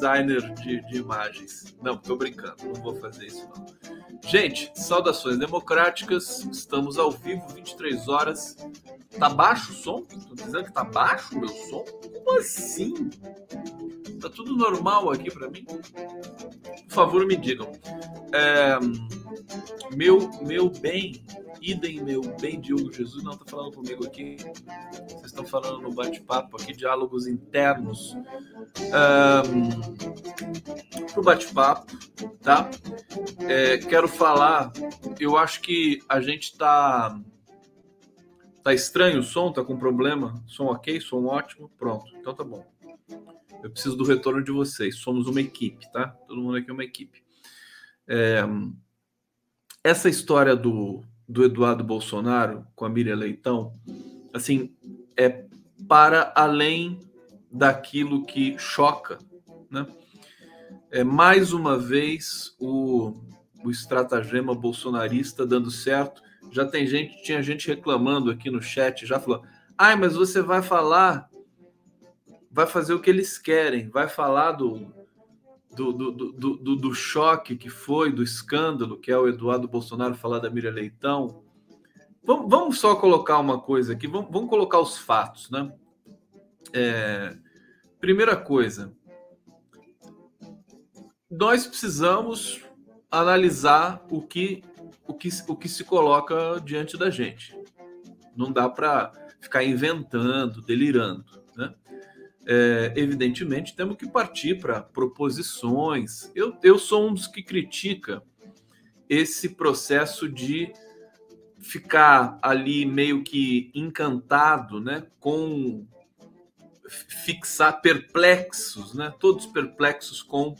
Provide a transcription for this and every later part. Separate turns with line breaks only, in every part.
designer de, de, imagens. Não, tô brincando, não vou fazer isso não. Gente, saudações democráticas, estamos ao vivo, 23 horas. Tá baixo o som? Tô dizendo que tá baixo o meu som? Como assim? Tá tudo normal aqui para mim? Por favor, me digam. É, meu, meu bem, idem meu bem, Diogo Jesus, não tá falando comigo aqui. Vocês estão falando no bate-papo aqui, diálogos internos. Um, pro bate-papo, tá? É, quero falar, eu acho que a gente tá. Tá estranho o som? Tá com problema? Som ok? Som ótimo? Pronto, então tá bom. Eu preciso do retorno de vocês. Somos uma equipe, tá? Todo mundo aqui é uma equipe. É, essa história do, do Eduardo Bolsonaro com a Miriam Leitão, assim, é para além daquilo que choca, né? É mais uma vez o, o estratagema bolsonarista dando certo. Já tem gente, tinha gente reclamando aqui no chat, já falou: "Ai, mas você vai falar vai fazer o que eles querem, vai falar do, do, do, do, do, do choque que foi, do escândalo, que é o Eduardo Bolsonaro falar da Miriam Leitão. Vamos, vamos só colocar uma coisa aqui, vamos, vamos colocar os fatos, né? É, primeira coisa, nós precisamos analisar o que, o que, o que se coloca diante da gente. Não dá para ficar inventando, delirando é, evidentemente, temos que partir para proposições. Eu, eu sou um dos que critica esse processo de ficar ali meio que encantado, né, com fixar perplexos, né, todos perplexos com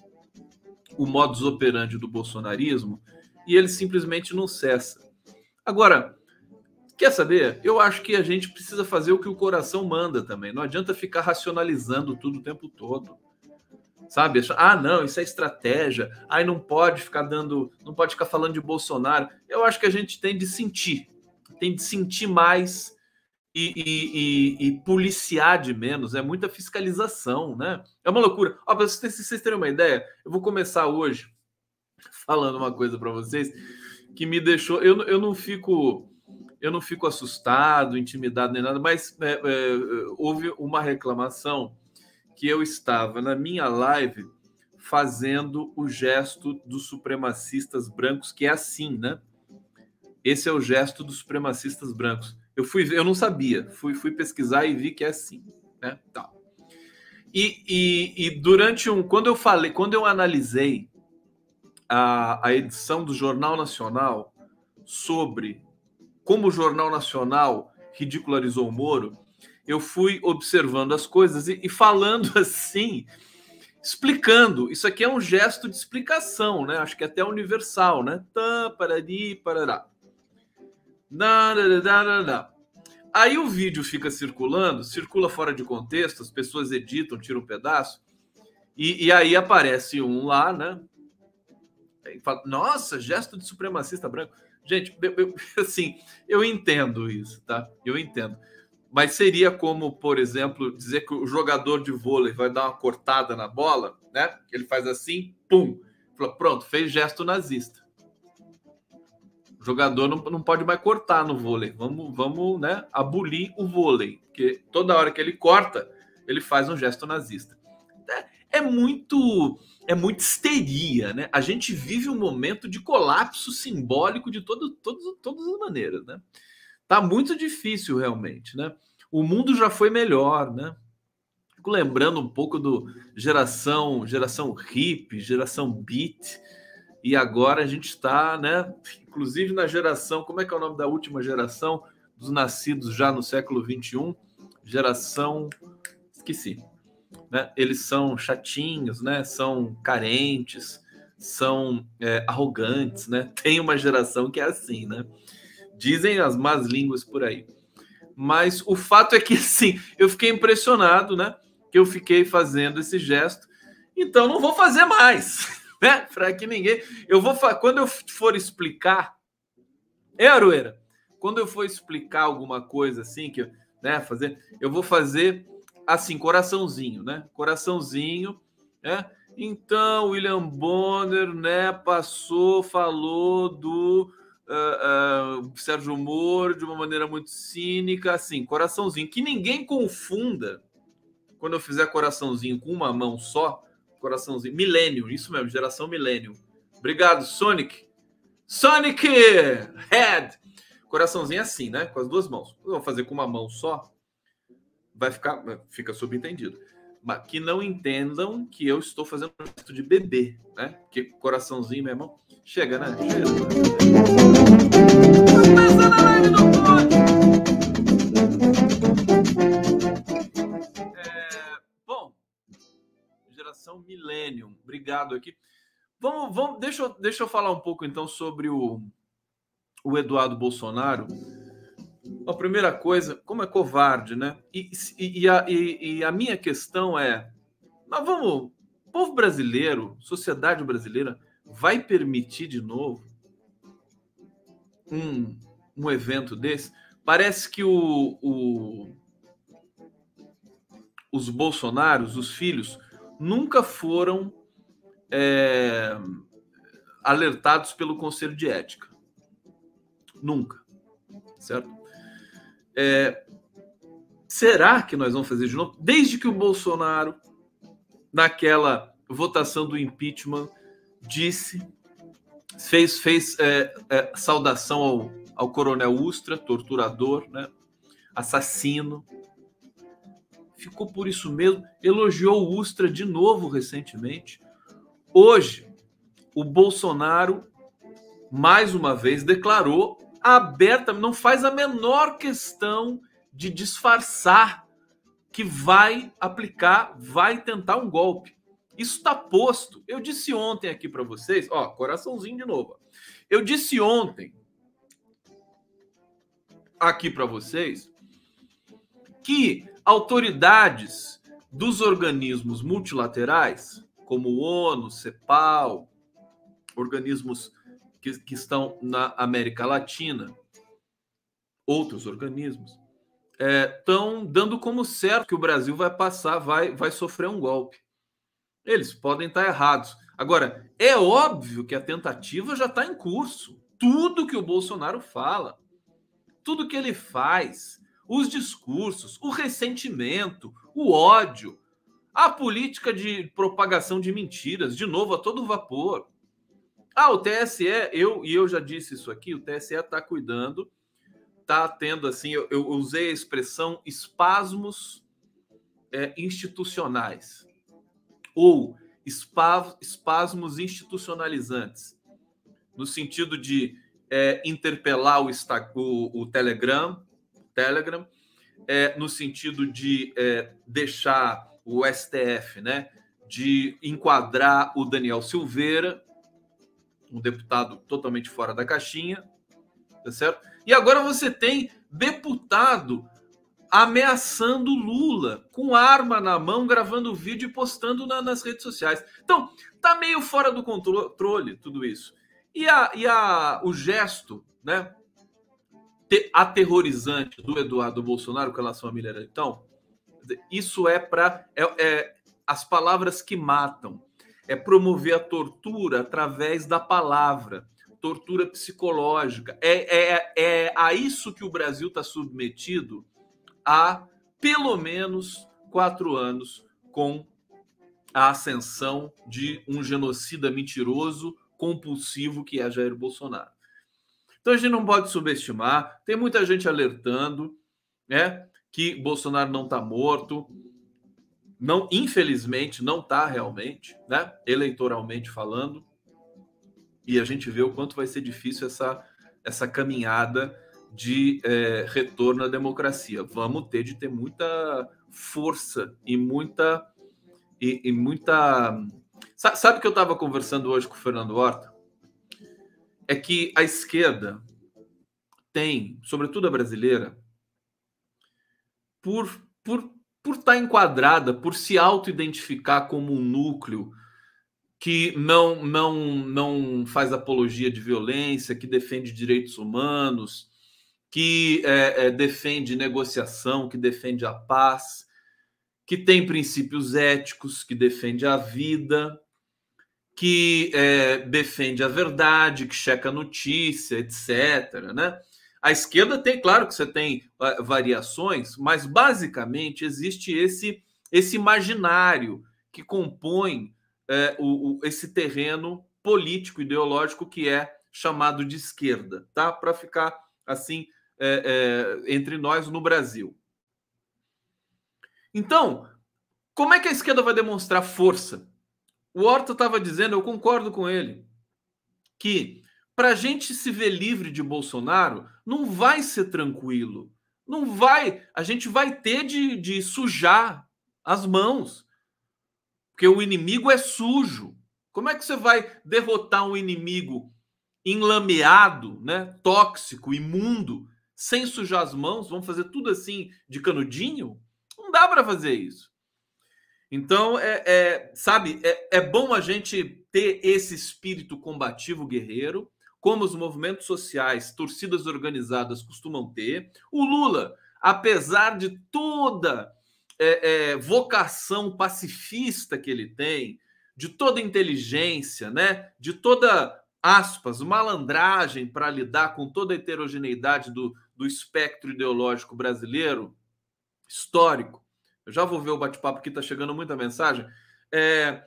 o modus operandi do bolsonarismo, e ele simplesmente não cessa. Agora, Quer saber? Eu acho que a gente precisa fazer o que o coração manda também. Não adianta ficar racionalizando tudo o tempo todo. Sabe? Ah, não, isso é estratégia. Ai, não pode ficar dando, não pode ficar falando de Bolsonaro. Eu acho que a gente tem de sentir, tem de sentir mais e, e, e, e policiar de menos. É muita fiscalização, né? É uma loucura. Ó, para vocês, vocês terem uma ideia, eu vou começar hoje falando uma coisa para vocês que me deixou. Eu, eu não fico eu não fico assustado, intimidado nem nada, mas é, é, houve uma reclamação que eu estava na minha live fazendo o gesto dos supremacistas brancos, que é assim, né? Esse é o gesto dos supremacistas brancos. Eu fui, eu não sabia, fui, fui pesquisar e vi que é assim, né? Tá. E, e, e durante um, quando eu falei, quando eu analisei a, a edição do Jornal Nacional sobre como o Jornal Nacional ridicularizou o Moro, eu fui observando as coisas e, e falando assim, explicando. Isso aqui é um gesto de explicação, né? Acho que é até universal, né? Tá, parari, parará. Aí o vídeo fica circulando, circula fora de contexto, as pessoas editam, tiram um pedaço, e, e aí aparece um lá, né? Fala, Nossa, gesto de supremacista branco. Gente, eu, eu, assim, eu entendo isso, tá? Eu entendo. Mas seria como, por exemplo, dizer que o jogador de vôlei vai dar uma cortada na bola, né? Ele faz assim, pum, fala, pronto, fez gesto nazista. O jogador não, não pode mais cortar no vôlei. Vamos, vamos, né? Abolir o vôlei, porque toda hora que ele corta, ele faz um gesto nazista. É, muito é muita histeria, né? A gente vive um momento de colapso simbólico de todo, todo, todas as maneiras, né? Tá muito difícil realmente, né? O mundo já foi melhor, né? Fico lembrando um pouco do geração, geração hip, geração beat, e agora a gente está, né? Inclusive na geração, como é que é o nome da última geração dos nascidos já no século 21? Geração, esqueci né? Eles são chatinhos, né? São carentes, são é, arrogantes, né? Tem uma geração que é assim, né? Dizem as más línguas por aí. Mas o fato é que, sim, eu fiquei impressionado, né? Que eu fiquei fazendo esse gesto. Então, não vou fazer mais, né? Para que ninguém. Eu vou. Quando eu for explicar. É, Aroeira? Quando eu for explicar alguma coisa assim, que, né, fazer, eu vou fazer assim, coraçãozinho, né? Coraçãozinho, né? Então, William Bonner, né, passou, falou do uh, uh, Sérgio Moro de uma maneira muito cínica, assim, coraçãozinho. Que ninguém confunda, quando eu fizer coraçãozinho com uma mão só, coraçãozinho, milênio, isso mesmo, geração milênio. Obrigado, Sonic. Sonic Head. Coraçãozinho assim, né? Com as duas mãos. Eu vou fazer com uma mão só, vai ficar, fica subentendido que não entendam que eu estou fazendo um gesto de bebê, né? Que coraçãozinho, meu irmão. Chega, né? Chega. É, bom, geração Millennium, obrigado aqui. Vamos, vamos, deixa, eu, deixa eu falar um pouco então sobre o, o Eduardo Bolsonaro a primeira coisa, como é covarde, né? E, e, e, a, e, a, minha questão é: nós vamos, povo brasileiro, sociedade brasileira, vai permitir de novo um, um evento desse? Parece que o, o, os Bolsonaros, os filhos, nunca foram é, alertados pelo Conselho de Ética. Nunca. Certo? É, será que nós vamos fazer de novo? Desde que o Bolsonaro, naquela votação do impeachment, disse, fez, fez é, é, saudação ao, ao coronel Ustra, torturador, né? assassino. Ficou por isso mesmo, elogiou o Ustra de novo recentemente. Hoje, o Bolsonaro, mais uma vez, declarou aberta, não faz a menor questão de disfarçar que vai aplicar, vai tentar um golpe. Isso está posto. Eu disse ontem aqui para vocês, ó, coraçãozinho de novo. Eu disse ontem aqui para vocês que autoridades dos organismos multilaterais, como ONU, CEPAL, organismos que, que estão na América Latina, outros organismos, estão é, dando como certo que o Brasil vai passar, vai, vai sofrer um golpe. Eles podem estar errados. Agora, é óbvio que a tentativa já está em curso. Tudo que o Bolsonaro fala, tudo que ele faz, os discursos, o ressentimento, o ódio, a política de propagação de mentiras, de novo, a todo vapor. Ah, o TSE, eu e eu já disse isso aqui, o TSE está cuidando, está tendo assim, eu, eu, usei a expressão espasmos é, institucionais ou espasmos institucionalizantes, no sentido de é, interpelar o, o, o Telegram, Telegram, é, no sentido de é, deixar o STF, né, de enquadrar o Daniel Silveira um deputado totalmente fora da caixinha, tá certo? E agora você tem deputado ameaçando Lula com arma na mão, gravando vídeo e postando na, nas redes sociais. Então, tá meio fora do controle tudo isso. E, a, e a, o gesto, né, aterrorizante do Eduardo Bolsonaro com relação à Miller, então, isso é para é, é, as palavras que matam é promover a tortura através da palavra, tortura psicológica. É, é, é a isso que o Brasil está submetido há pelo menos quatro anos com a ascensão de um genocida mentiroso, compulsivo que é Jair Bolsonaro. Então a gente não pode subestimar, tem muita gente alertando né, que Bolsonaro não está morto, não, infelizmente, não está realmente, né? Eleitoralmente falando. E a gente vê o quanto vai ser difícil essa, essa caminhada de é, retorno à democracia. Vamos ter de ter muita força e muita e, e muita Sabe que eu estava conversando hoje com o Fernando Horta? É que a esquerda tem, sobretudo a brasileira, por, por, por estar tá enquadrada, por se auto-identificar como um núcleo que não, não, não faz apologia de violência, que defende direitos humanos, que é, é, defende negociação, que defende a paz, que tem princípios éticos, que defende a vida, que é, defende a verdade, que checa a notícia, etc. Né? A esquerda tem, claro que você tem uh, variações, mas basicamente existe esse, esse imaginário que compõe é, o, o, esse terreno político, ideológico que é chamado de esquerda, tá? Para ficar assim é, é, entre nós no Brasil. Então, como é que a esquerda vai demonstrar força? O Horta estava dizendo, eu concordo com ele, que para a gente se ver livre de Bolsonaro, não vai ser tranquilo. Não vai. A gente vai ter de, de sujar as mãos. Porque o inimigo é sujo. Como é que você vai derrotar um inimigo enlameado, né, tóxico, imundo, sem sujar as mãos? Vamos fazer tudo assim de canudinho? Não dá para fazer isso. Então, é, é sabe, é, é bom a gente ter esse espírito combativo guerreiro, como os movimentos sociais, torcidas organizadas costumam ter. O Lula, apesar de toda é, é, vocação pacifista que ele tem, de toda inteligência, né, de toda aspas, malandragem para lidar com toda a heterogeneidade do, do espectro ideológico brasileiro, histórico. Eu já vou ver o bate-papo que está chegando muita mensagem. É,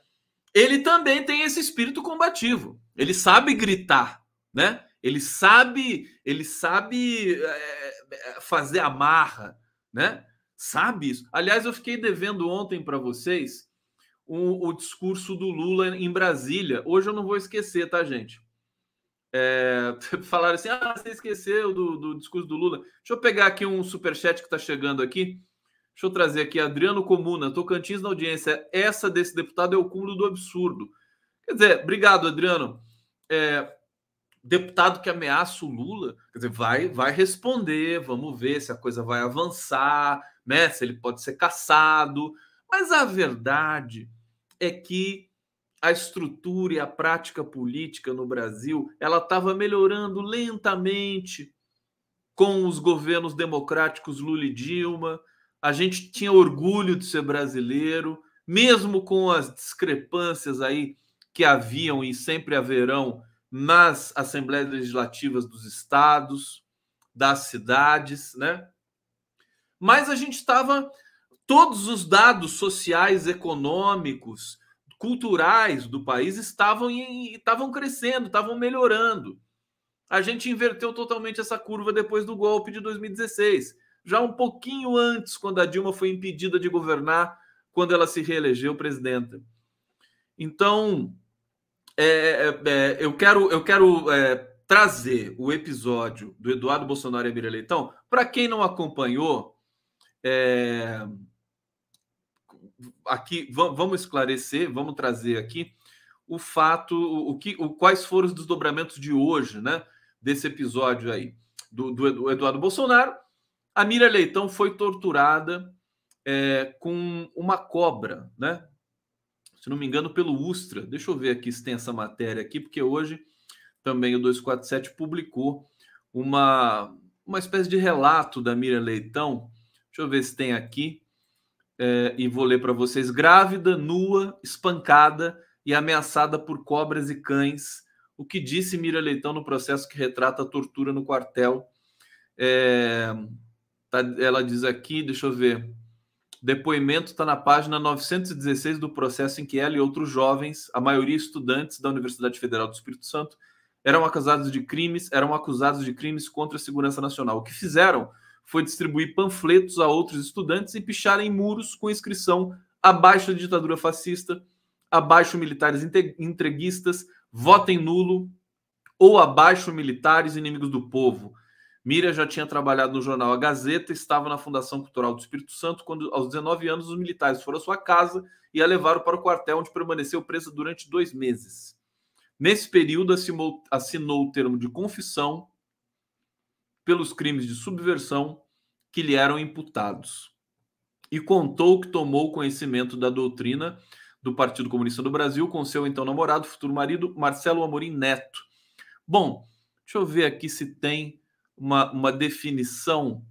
ele também tem esse espírito combativo. Ele sabe gritar, né? Ele sabe, ele sabe é, fazer a né? Sabe isso. Aliás, eu fiquei devendo ontem para vocês o, o, discurso do Lula em Brasília. Hoje eu não vou esquecer, tá, gente? É, falaram assim: ah, você esqueceu do, do discurso do Lula. Deixa eu pegar aqui um superchat que está chegando aqui. Deixa eu trazer aqui Adriano Comuna, Tocantins na audiência. Essa desse deputado é o cúmulo do absurdo. Quer dizer, obrigado, Adriano. É, deputado que ameaça o Lula, quer dizer, vai, vai responder, vamos ver se a coisa vai avançar, né? Se ele pode ser caçado. Mas a verdade é que a estrutura e a prática política no Brasil, ela estava melhorando lentamente com os governos democráticos Lula e Dilma. A gente tinha orgulho de ser brasileiro, mesmo com as discrepâncias aí que haviam e sempre haverão nas assembleias legislativas dos estados, das cidades, né? Mas a gente estava todos os dados sociais, econômicos, culturais do país estavam estavam crescendo, estavam melhorando. A gente inverteu totalmente essa curva depois do golpe de 2016, já um pouquinho antes, quando a Dilma foi impedida de governar, quando ela se reelegeu presidenta. Então, é, é, é, eu quero, eu quero é, trazer o episódio do Eduardo Bolsonaro e Emília Leitão. Para quem não acompanhou, é, aqui vamos esclarecer, vamos trazer aqui o fato, o que, o, quais foram os desdobramentos de hoje, né? Desse episódio aí do, do Eduardo Bolsonaro. A Miriam Leitão foi torturada é, com uma cobra, né? Se não me engano, pelo Ustra. Deixa eu ver aqui se tem essa matéria aqui, porque hoje também o 247 publicou uma, uma espécie de relato da Miriam Leitão. Deixa eu ver se tem aqui. É, e vou ler para vocês. Grávida, nua, espancada e ameaçada por cobras e cães. O que disse Miriam Leitão no processo que retrata a tortura no quartel. É, tá, ela diz aqui, deixa eu ver. Depoimento está na página 916 do processo em que ela e outros jovens, a maioria estudantes da Universidade Federal do Espírito Santo, eram acusados de crimes, eram acusados de crimes contra a segurança nacional. O que fizeram foi distribuir panfletos a outros estudantes e picharem muros com inscrição abaixo da ditadura fascista, abaixo militares entreguistas, votem nulo ou abaixo militares inimigos do povo. Miriam já tinha trabalhado no jornal A Gazeta, estava na Fundação Cultural do Espírito Santo quando, aos 19 anos, os militares foram à sua casa e a levaram para o quartel, onde permaneceu presa durante dois meses. Nesse período, assinou, assinou o termo de confissão pelos crimes de subversão que lhe eram imputados e contou que tomou conhecimento da doutrina do Partido Comunista do Brasil com seu então namorado, futuro marido, Marcelo Amorim Neto. Bom, deixa eu ver aqui se tem uma, uma definição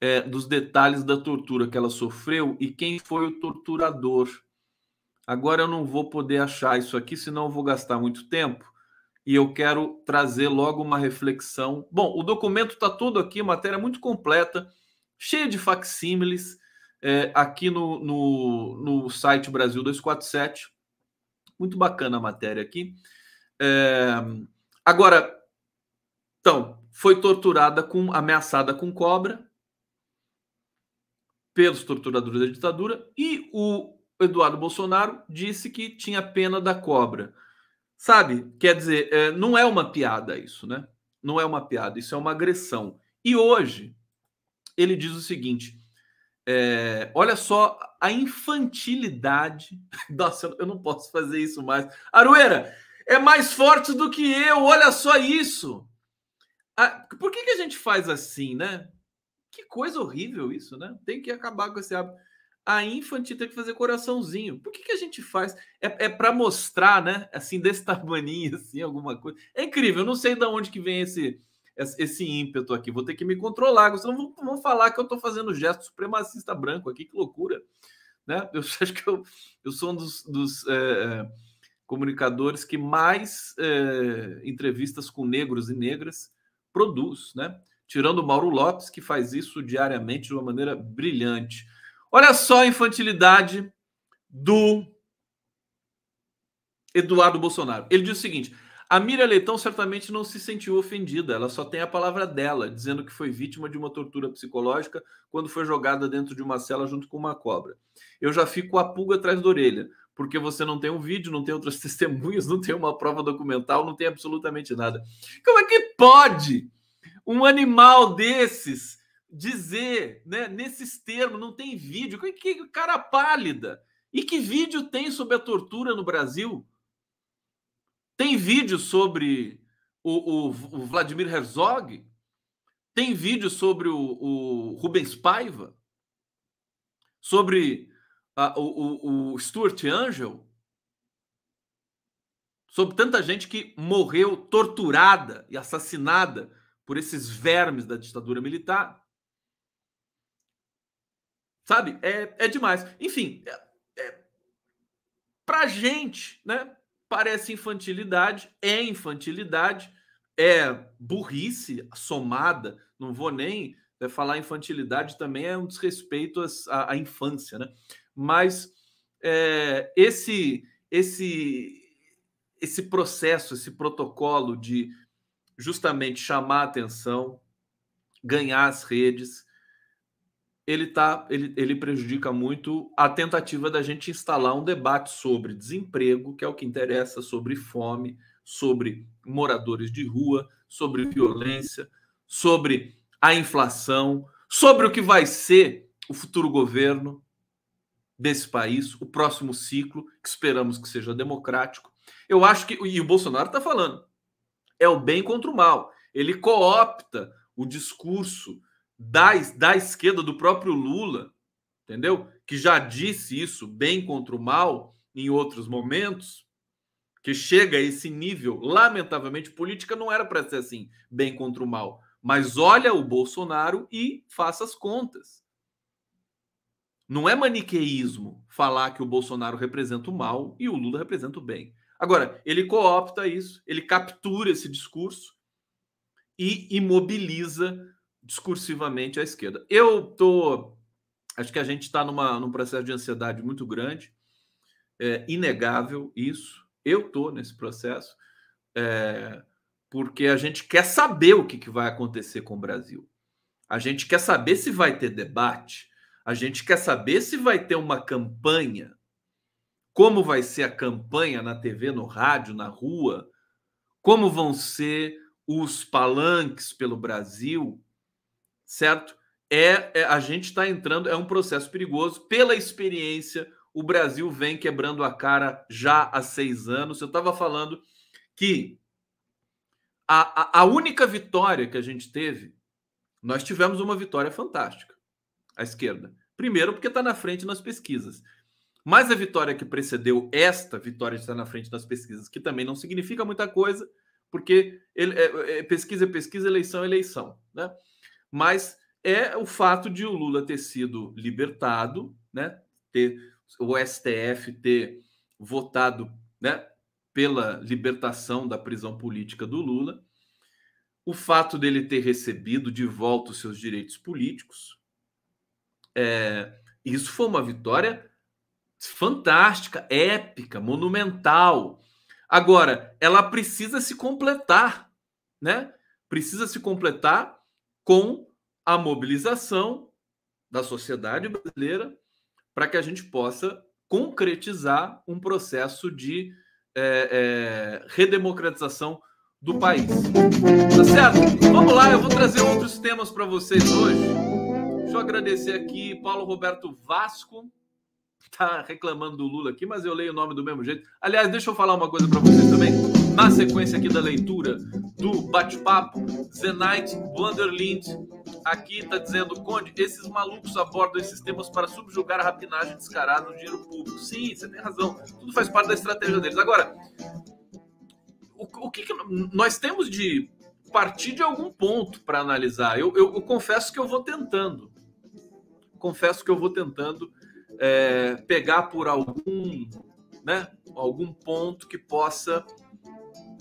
é, dos detalhes da tortura que ela sofreu e quem foi o torturador. Agora eu não vou poder achar isso aqui, senão eu vou gastar muito tempo. E eu quero trazer logo uma reflexão. Bom, o documento está todo aqui, matéria muito completa, cheia de facsímiles, é, aqui no, no, no site Brasil 247. Muito bacana a matéria aqui. É, agora, então, foi torturada com ameaçada com cobra pelos torturadores da ditadura e o Eduardo Bolsonaro disse que tinha pena da cobra. Sabe? Quer dizer, é, não é uma piada isso, né? Não é uma piada, isso é uma agressão. E hoje ele diz o seguinte: é, olha só a infantilidade. Nossa, eu não posso fazer isso mais. Arueira, é mais forte do que eu, olha só isso. Ah, por que, que a gente faz assim, né? Que coisa horrível isso, né? Tem que acabar com esse hábito. A infantil tem que fazer coraçãozinho. Por que, que a gente faz? É, é para mostrar, né? Assim, desse tamanho, assim, alguma coisa. É incrível, eu não sei de onde que vem esse, esse ímpeto aqui. Vou ter que me controlar, senão vão, vão falar que eu estou fazendo gesto supremacista branco aqui, que loucura. Né? Eu acho que eu, eu sou um dos, dos é, comunicadores que mais é, entrevistas com negros e negras produz, né? Tirando o Mauro Lopes, que faz isso diariamente de uma maneira brilhante. Olha só a infantilidade do Eduardo Bolsonaro. Ele diz o seguinte: a Miriam Leitão certamente não se sentiu ofendida, ela só tem a palavra dela, dizendo que foi vítima de uma tortura psicológica quando foi jogada dentro de uma cela junto com uma cobra. Eu já fico a pulga atrás da orelha, porque você não tem um vídeo, não tem outras testemunhas, não tem uma prova documental, não tem absolutamente nada. Como é que pode um animal desses dizer, né, nesses termos, não tem vídeo? Que, que cara pálida! E que vídeo tem sobre a tortura no Brasil? Tem vídeo sobre o, o, o Vladimir Herzog? Tem vídeo sobre o, o Rubens Paiva? Sobre a, o, o Stuart Angel? Sobre tanta gente que morreu torturada e assassinada por esses vermes da ditadura militar? Sabe? É, é demais. Enfim, é, é, gente, né? Parece infantilidade, é infantilidade, é burrice somada, não vou nem falar infantilidade também é um desrespeito à, à infância, né? Mas é, esse, esse, esse processo, esse protocolo de justamente chamar a atenção, ganhar as redes, ele, tá, ele, ele prejudica muito a tentativa da gente instalar um debate sobre desemprego, que é o que interessa, sobre fome, sobre moradores de rua, sobre violência, sobre a inflação, sobre o que vai ser o futuro governo desse país, o próximo ciclo, que esperamos que seja democrático. Eu acho que, e o Bolsonaro está falando, é o bem contra o mal. Ele coopta o discurso da, da esquerda, do próprio Lula, entendeu? Que já disse isso, bem contra o mal, em outros momentos, que chega a esse nível. Lamentavelmente, política não era para ser assim, bem contra o mal. Mas olha o Bolsonaro e faça as contas. Não é maniqueísmo falar que o Bolsonaro representa o mal e o Lula representa o bem. Agora, ele coopta isso, ele captura esse discurso e imobiliza discursivamente a esquerda. Eu tô, acho que a gente está num processo de ansiedade muito grande, é inegável isso. Eu tô nesse processo é, porque a gente quer saber o que, que vai acontecer com o Brasil. A gente quer saber se vai ter debate. A gente quer saber se vai ter uma campanha. Como vai ser a campanha na TV, no rádio, na rua? Como vão ser os palanques pelo Brasil? certo? É, é a gente está entrando, é um processo perigoso. Pela experiência, o Brasil vem quebrando a cara já há seis anos. Eu estava falando que a, a, única vitória que a gente teve, nós tivemos uma vitória fantástica, a esquerda. Primeiro, porque está na frente nas pesquisas. Mas a vitória que precedeu esta vitória de estar na frente das pesquisas, que também não significa muita coisa, porque ele, é, é, pesquisa é pesquisa, eleição é eleição. Né? Mas é o fato de o Lula ter sido libertado, né? ter o STF ter votado né, pela libertação da prisão política do Lula, o fato dele ter recebido de volta os seus direitos políticos. É, isso foi uma vitória fantástica, épica, monumental. Agora, ela precisa se completar, né? Precisa se completar com a mobilização da sociedade brasileira para que a gente possa concretizar um processo de é, é, redemocratização do país. Tá certo? Vamos lá, eu vou trazer outros temas para vocês hoje. Deixa eu agradecer aqui Paulo Roberto Vasco, tá reclamando do Lula aqui, mas eu leio o nome do mesmo jeito. Aliás, deixa eu falar uma coisa para vocês também. Na sequência aqui da leitura do bate-papo, Zenite Wanderlind aqui está dizendo, Conde, esses malucos abordam esses temas para subjugar a rapinagem descarada no dinheiro público. Sim, você tem razão. Tudo faz parte da estratégia deles. Agora, o, o que, que nós temos de partir de algum ponto para analisar? Eu, eu, eu confesso que eu vou tentando. Confesso que eu vou tentando é, pegar por algum, né, algum ponto que possa.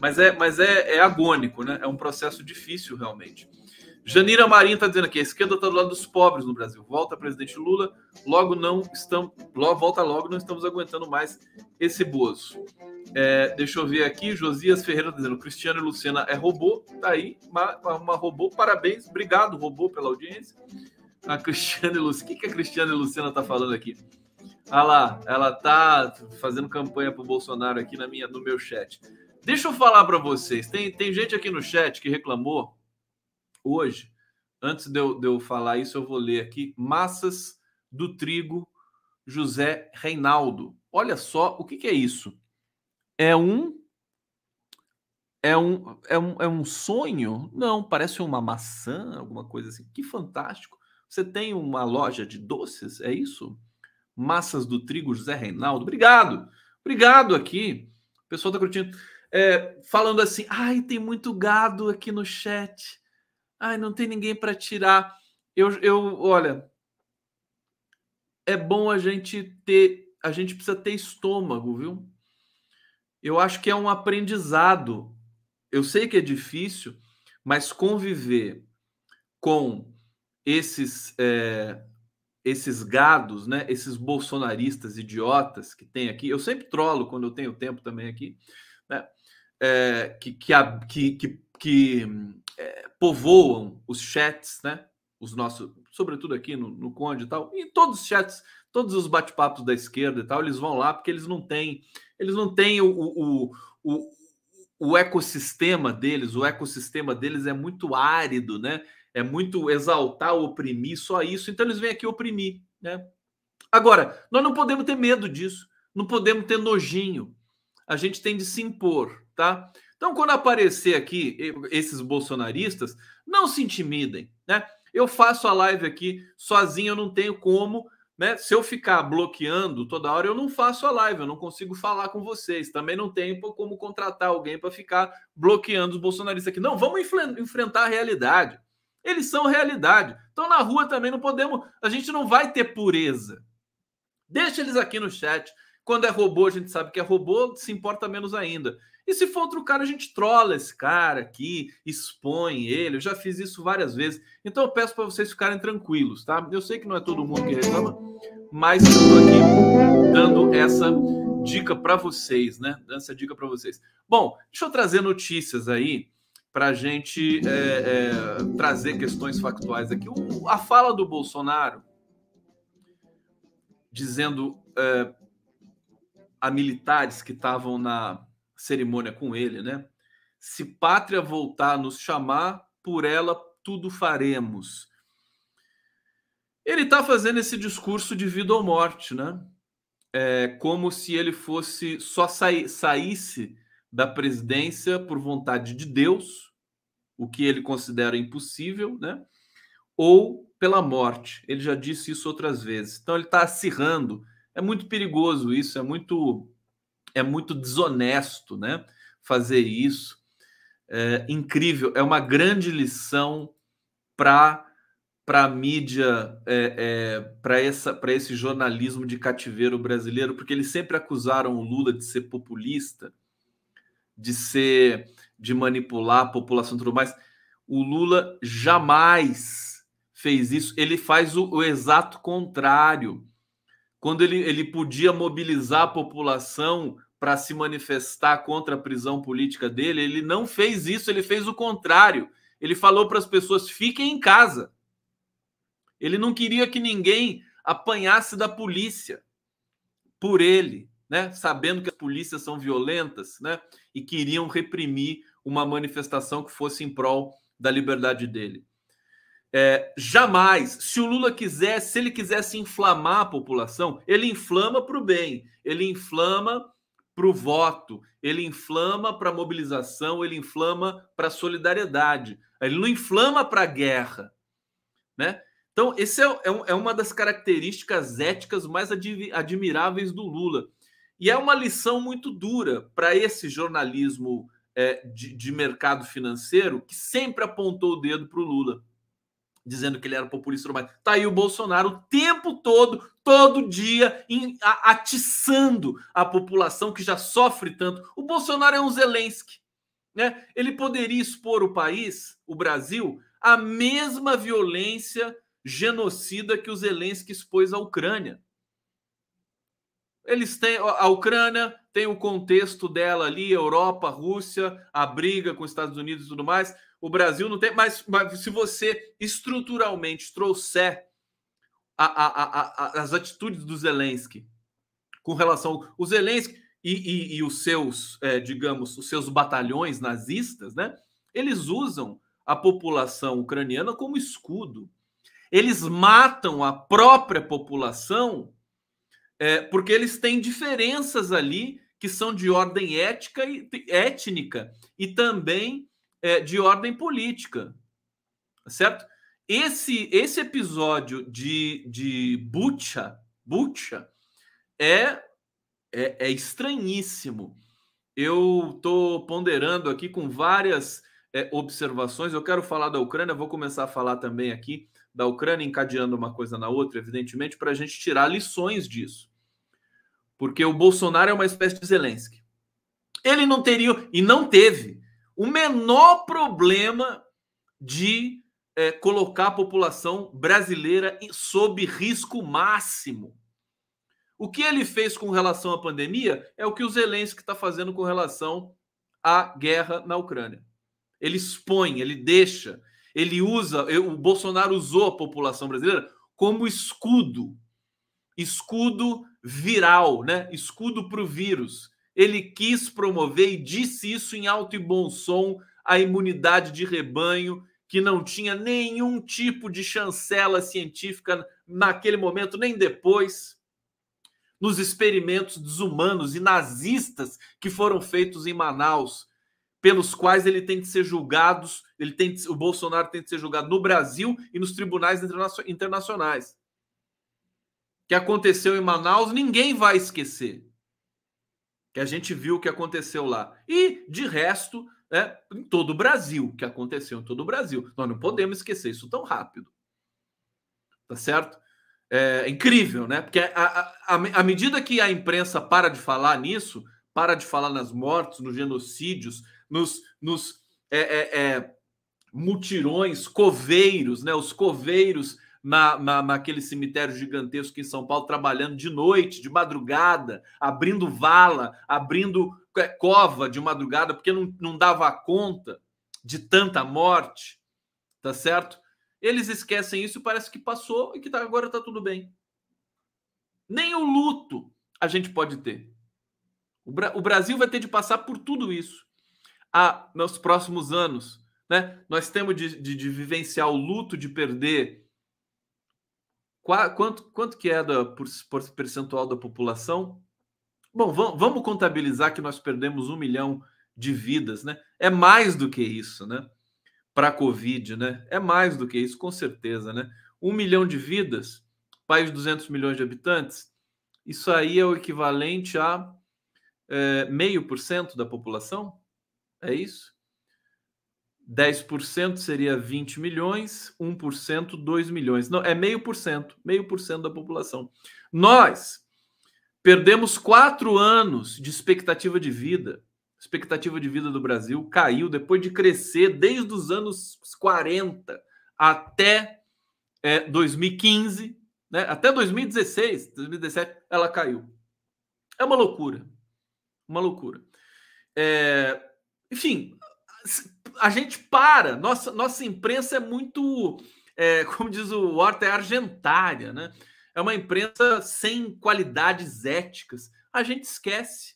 Mas é, mas é, é agônico, né? É um processo difícil realmente. Janira Marinho está dizendo aqui: a esquerda está do lado dos pobres no Brasil. Volta presidente Lula, logo não estamos, logo, volta logo, não estamos aguentando mais esse bozo. É, deixa eu ver aqui, Josias Ferreira tá dizendo: Cristiano e Luciana é robô, tá aí, uma, uma robô, parabéns, obrigado, robô, pela audiência a Cristiane e Luciana. O que, que a Cristiane e Luciana tá falando aqui? Ah lá, ela tá fazendo campanha pro Bolsonaro aqui na minha, no meu chat. Deixa eu falar para vocês. Tem, tem gente aqui no chat que reclamou hoje. Antes de eu, de eu falar isso, eu vou ler aqui. Massas do Trigo, José Reinaldo. Olha só, o que, que é isso? É um é um, é um, é um sonho? Não, parece uma maçã, alguma coisa assim. Que fantástico. Você tem uma loja de doces, é isso? Massas do Trigo José Reinaldo. Obrigado. Obrigado aqui. O pessoal está curtindo. É, falando assim, ai, tem muito gado aqui no chat. Ai, não tem ninguém para tirar. Eu, eu, olha, é bom a gente ter, a gente precisa ter estômago, viu? Eu acho que é um aprendizado. Eu sei que é difícil, mas conviver com esses é, esses gados, né? Esses bolsonaristas idiotas que tem aqui. Eu sempre trolo quando eu tenho tempo também aqui, né? É, que, que, que, que, que é, povoam os chats, né? Os nossos, sobretudo aqui no, no Conde e tal, e todos os chats, todos os bate-papos da esquerda e tal, eles vão lá porque eles não têm, eles não têm o, o, o, o ecossistema deles, o ecossistema deles é muito árido, né? é muito exaltar, oprimir, só isso. Então eles vêm aqui oprimir, né? Agora, nós não podemos ter medo disso, não podemos ter nojinho. A gente tem de se impor, tá? Então, quando aparecer aqui esses bolsonaristas, não se intimidem, né? Eu faço a live aqui sozinho, eu não tenho como, né? Se eu ficar bloqueando toda hora, eu não faço a live, eu não consigo falar com vocês. Também não tenho como contratar alguém para ficar bloqueando os bolsonaristas aqui. Não, vamos enfrentar a realidade. Eles são realidade. Então na rua também não podemos, a gente não vai ter pureza. Deixa eles aqui no chat. Quando é robô, a gente sabe que é robô, se importa menos ainda. E se for outro cara, a gente trola esse cara aqui, expõe ele. Eu já fiz isso várias vezes. Então eu peço para vocês ficarem tranquilos, tá? Eu sei que não é todo mundo que reclama, mas eu estou aqui dando essa dica para vocês, né? Dando essa dica para vocês. Bom, deixa eu trazer notícias aí para a gente é, é, trazer questões factuais aqui. O, a fala do Bolsonaro dizendo é, a militares que estavam na cerimônia com ele, né? Se pátria voltar a nos chamar, por ela tudo faremos. Ele está fazendo esse discurso de vida ou morte, né? É como se ele fosse só sair, saísse da presidência por vontade de Deus, o que ele considera impossível, né? Ou pela morte. Ele já disse isso outras vezes. Então ele está acirrando. É muito perigoso isso, é muito é muito desonesto, né? Fazer isso. É incrível, é uma grande lição para para a mídia, é, é, para essa para esse jornalismo de cativeiro brasileiro, porque eles sempre acusaram o Lula de ser populista, de ser de manipular a população e tudo mais. O Lula jamais fez isso. Ele faz o, o exato contrário. Quando ele, ele podia mobilizar a população para se manifestar contra a prisão política dele, ele não fez isso, ele fez o contrário. Ele falou para as pessoas: fiquem em casa. Ele não queria que ninguém apanhasse da polícia por ele, né? Sabendo que as polícias são violentas, né? E queriam reprimir uma manifestação que fosse em prol da liberdade dele. É, jamais, se o Lula quisesse, se ele quisesse inflamar a população, ele inflama para o bem, ele inflama para o voto, ele inflama para a mobilização, ele inflama para a solidariedade, ele não inflama para a guerra, né? Então, esse é, é, é, uma das características éticas mais admiráveis do Lula. E é uma lição muito dura para esse jornalismo é, de, de mercado financeiro que sempre apontou o dedo para o Lula dizendo que ele era populista mais. Tá aí o Bolsonaro o tempo todo, todo dia, em, a, atiçando a população que já sofre tanto. O Bolsonaro é um Zelensky, né? Ele poderia expor o país, o Brasil, à mesma violência genocida que o Zelensky expôs à Ucrânia. Eles têm a Ucrânia tem o contexto dela ali, Europa, Rússia, a briga com os Estados Unidos e tudo mais. O Brasil não tem, mas, mas se você estruturalmente trouxer a, a, a, as atitudes do Zelensky com relação. O Zelensky e, e, e os seus, é, digamos, os seus batalhões nazistas, né? Eles usam a população ucraniana como escudo. Eles matam a própria população é, porque eles têm diferenças ali que são de ordem ética e étnica e também é, de ordem política, certo? Esse, esse episódio de, de Bucha, Bucha é, é, é estranhíssimo. Eu estou ponderando aqui com várias é, observações. Eu quero falar da Ucrânia, vou começar a falar também aqui da Ucrânia, encadeando uma coisa na outra, evidentemente, para a gente tirar lições disso. Porque o Bolsonaro é uma espécie de Zelensky. Ele não teria, e não teve, o menor problema de é, colocar a população brasileira sob risco máximo. O que ele fez com relação à pandemia é o que o Zelensky está fazendo com relação à guerra na Ucrânia. Ele expõe, ele deixa, ele usa. O Bolsonaro usou a população brasileira como escudo, escudo viral, né? Escudo para o vírus ele quis promover e disse isso em alto e bom som a imunidade de rebanho, que não tinha nenhum tipo de chancela científica naquele momento, nem depois, nos experimentos desumanos e nazistas que foram feitos em Manaus, pelos quais ele tem que ser julgado, ele tem o Bolsonaro tem que ser julgado no Brasil e nos tribunais internacionais. Que aconteceu em Manaus, ninguém vai esquecer que a gente viu o que aconteceu lá. E, de resto, né, em todo o Brasil, que aconteceu em todo o Brasil. Nós não podemos esquecer isso tão rápido. Tá certo? É incrível, né? Porque à medida que a imprensa para de falar nisso, para de falar nas mortes, nos genocídios, nos, nos é, é, é, mutirões, coveiros, né? Os coveiros na, na, naquele cemitério gigantesco em São Paulo, trabalhando de noite, de madrugada, abrindo vala, abrindo é, cova de madrugada, porque não, não dava conta de tanta morte, tá certo? Eles esquecem isso, parece que passou e que tá, agora tá tudo bem. Nem o luto a gente pode ter. O, Bra o Brasil vai ter de passar por tudo isso a, nos próximos anos. Né? Nós temos de, de, de vivenciar o luto de perder quanto, quanto que é da, por, por percentual da população? Bom, vamos, vamos contabilizar que nós perdemos um milhão de vidas, né? É mais do que isso, né? Para a Covid, né? É mais do que isso, com certeza, né? Um milhão de vidas, país de 200 milhões de habitantes, isso aí é o equivalente a é, meio por cento da população? É isso? 10% seria 20 milhões, 1%, 2 milhões. Não, é meio por cento, meio por cento da população. Nós perdemos quatro anos de expectativa de vida. Expectativa de vida do Brasil caiu depois de crescer desde os anos 40 até é, 2015, né? até 2016, 2017, ela caiu. É uma loucura. Uma loucura. É, enfim, a gente para. Nossa, nossa imprensa é muito, é, como diz o Horta, é argentária, né? É uma imprensa sem qualidades éticas. A gente esquece.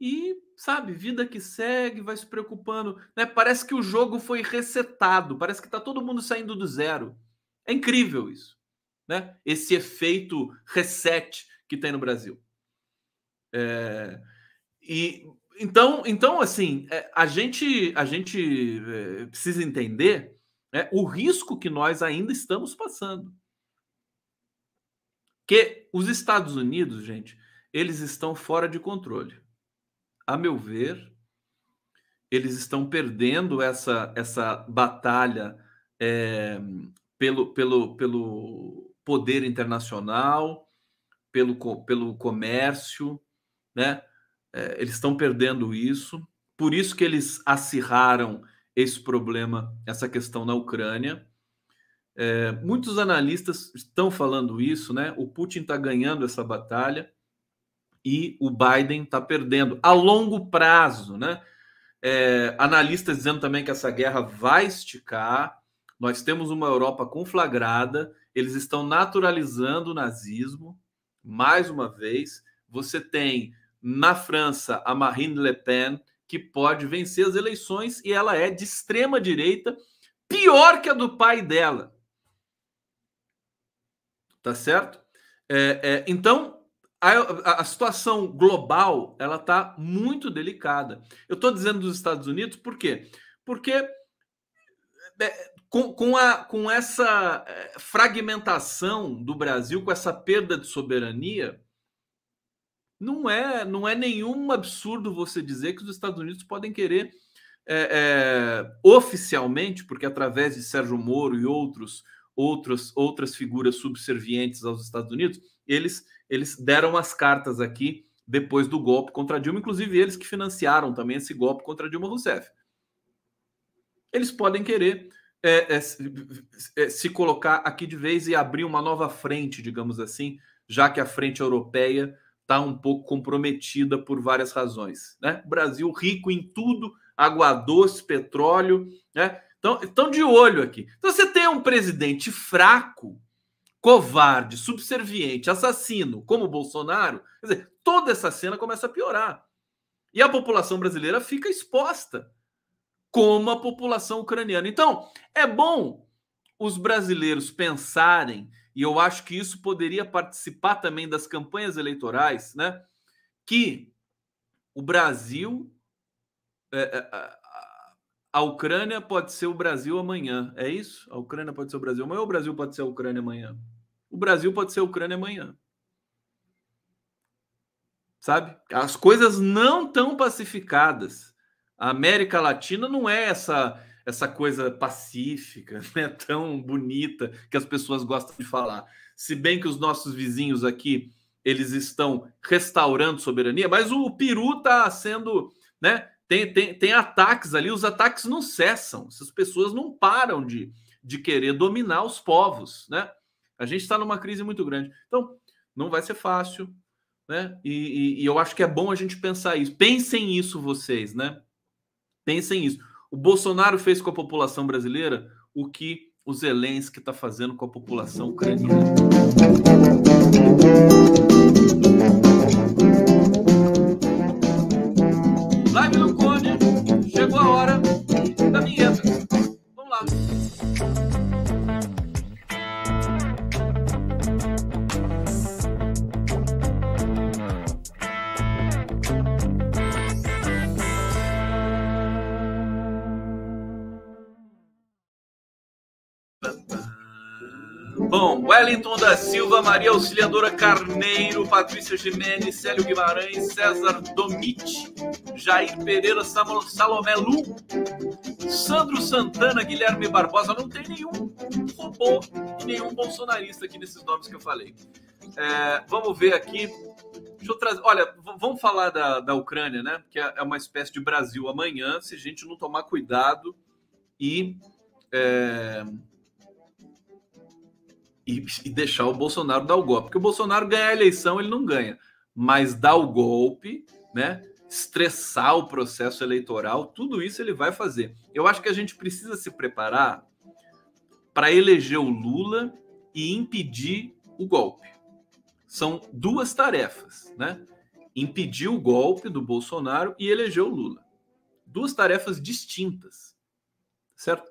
E, sabe, vida que segue, vai se preocupando. Né? Parece que o jogo foi resetado, parece que está todo mundo saindo do zero. É incrível isso. Né? Esse efeito reset que tem no Brasil. É... E então, então assim, é, a gente, a gente é, precisa entender né, o risco que nós ainda estamos passando. Que os Estados Unidos, gente, eles estão fora de controle. A meu ver, eles estão perdendo essa, essa batalha é, pelo, pelo, pelo poder internacional, pelo, pelo comércio, né? É, eles estão perdendo isso, por isso que eles acirraram esse problema, essa questão na Ucrânia. É, muitos analistas estão falando isso, né? O Putin está ganhando essa batalha e o Biden está perdendo a longo prazo, né? É, analistas dizendo também que essa guerra vai esticar. Nós temos uma Europa conflagrada, eles estão naturalizando o nazismo, mais uma vez. Você tem na França, a Marine Le Pen, que pode vencer as eleições e ela é de extrema direita, pior que a do pai dela. Tá certo? É, é, então, a, a, situação global ela está muito delicada. Eu estou dizendo dos Estados Unidos por quê? Porque é, com, com, a, com essa é, fragmentação do Brasil, com essa perda de soberania, não é, não é nenhum absurdo você dizer que os Estados Unidos podem querer é, é, oficialmente, porque através de Sérgio Moro e outros, outros, outras figuras subservientes aos Estados Unidos, eles, eles deram as cartas aqui depois do golpe contra Dilma, inclusive eles que financiaram também esse golpe contra Dilma Rousseff. Eles podem querer é, se colocar aqui de vez e abrir uma nova frente, digamos assim, já que a frente europeia está um pouco comprometida por várias razões. Né? Brasil rico em tudo, água doce, petróleo. Né? Então, estão de olho aqui. Então, você tem um presidente fraco, covarde, subserviente, assassino, como Bolsonaro, quer dizer, toda essa cena começa a piorar. E a população brasileira fica exposta, como a população ucraniana. Então, é bom os brasileiros pensarem e eu acho que isso poderia participar também das campanhas eleitorais, né? Que o Brasil, é, é, a Ucrânia pode ser o Brasil amanhã, é isso? A Ucrânia pode ser o Brasil amanhã ou o Brasil pode ser a Ucrânia amanhã? O Brasil pode ser a Ucrânia amanhã. Sabe? As coisas não tão pacificadas. A América Latina não é essa essa coisa pacífica, né, tão bonita que as pessoas gostam de falar. Se bem que os nossos vizinhos aqui eles estão restaurando soberania, mas o Peru está sendo, né? Tem, tem, tem ataques ali, os ataques não cessam, essas pessoas não param de, de querer dominar os povos, né? A gente está numa crise muito grande. Então, não vai ser fácil, né? E, e, e eu acho que é bom a gente pensar isso. Pensem isso, vocês, né? Pensem isso. O Bolsonaro fez com a população brasileira o que o Zelensky está fazendo com a população ucraniana. Wellington da Silva, Maria Auxiliadora Carneiro, Patrícia Jimenez, Célio Guimarães, César Domite, Jair Pereira, Salomé Lu, Sandro Santana, Guilherme Barbosa. Não tem nenhum robô e nenhum bolsonarista aqui nesses nomes que eu falei. É, vamos ver aqui. Deixa eu trazer. Olha, vamos falar da, da Ucrânia, né? Que é, é uma espécie de Brasil amanhã, se a gente não tomar cuidado e. É e, e, deixar o Bolsonaro dar o golpe. Porque o Bolsonaro ganhar a eleição, ele não ganha. Mas dar o golpe, né? Estressar o processo eleitoral, tudo isso ele vai fazer. Eu acho que a gente precisa se preparar para eleger o Lula e impedir o golpe. São duas tarefas, né? Impedir o golpe do Bolsonaro e eleger o Lula. Duas tarefas distintas, certo?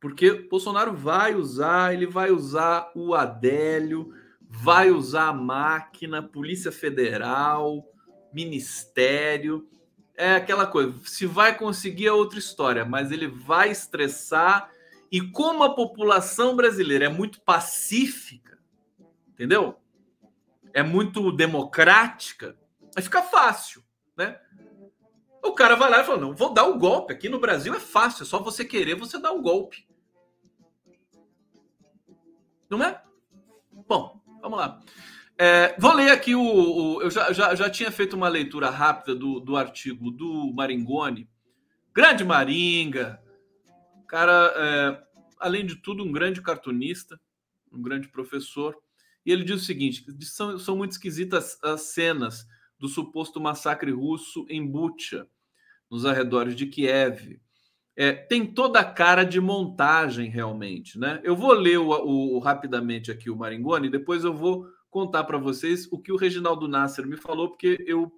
Porque Bolsonaro vai usar, ele vai usar o Adélio, vai usar a máquina, Polícia Federal, Ministério. É aquela coisa, se vai conseguir é outra história, mas ele vai estressar. E como a população brasileira é muito pacífica, entendeu? É muito democrática, vai ficar fácil, né? O cara vai lá e fala: não, vou dar o um golpe. Aqui no Brasil é fácil, é só você querer, você dá o um golpe. Não é? Bom, vamos lá. É, vou ler aqui o. o eu já, já, já, tinha feito uma leitura rápida do, do artigo do Maringoni. Grande Maringa. Cara, é, além de tudo, um grande cartunista, um grande professor. E ele diz o seguinte: são, são muito esquisitas as cenas do suposto massacre russo em Bucha, nos arredores de Kiev é, tem toda a cara de montagem realmente, né? Eu vou ler o, o, o rapidamente aqui o Maringoni, depois eu vou contar para vocês o que o Reginaldo Nasser me falou, porque eu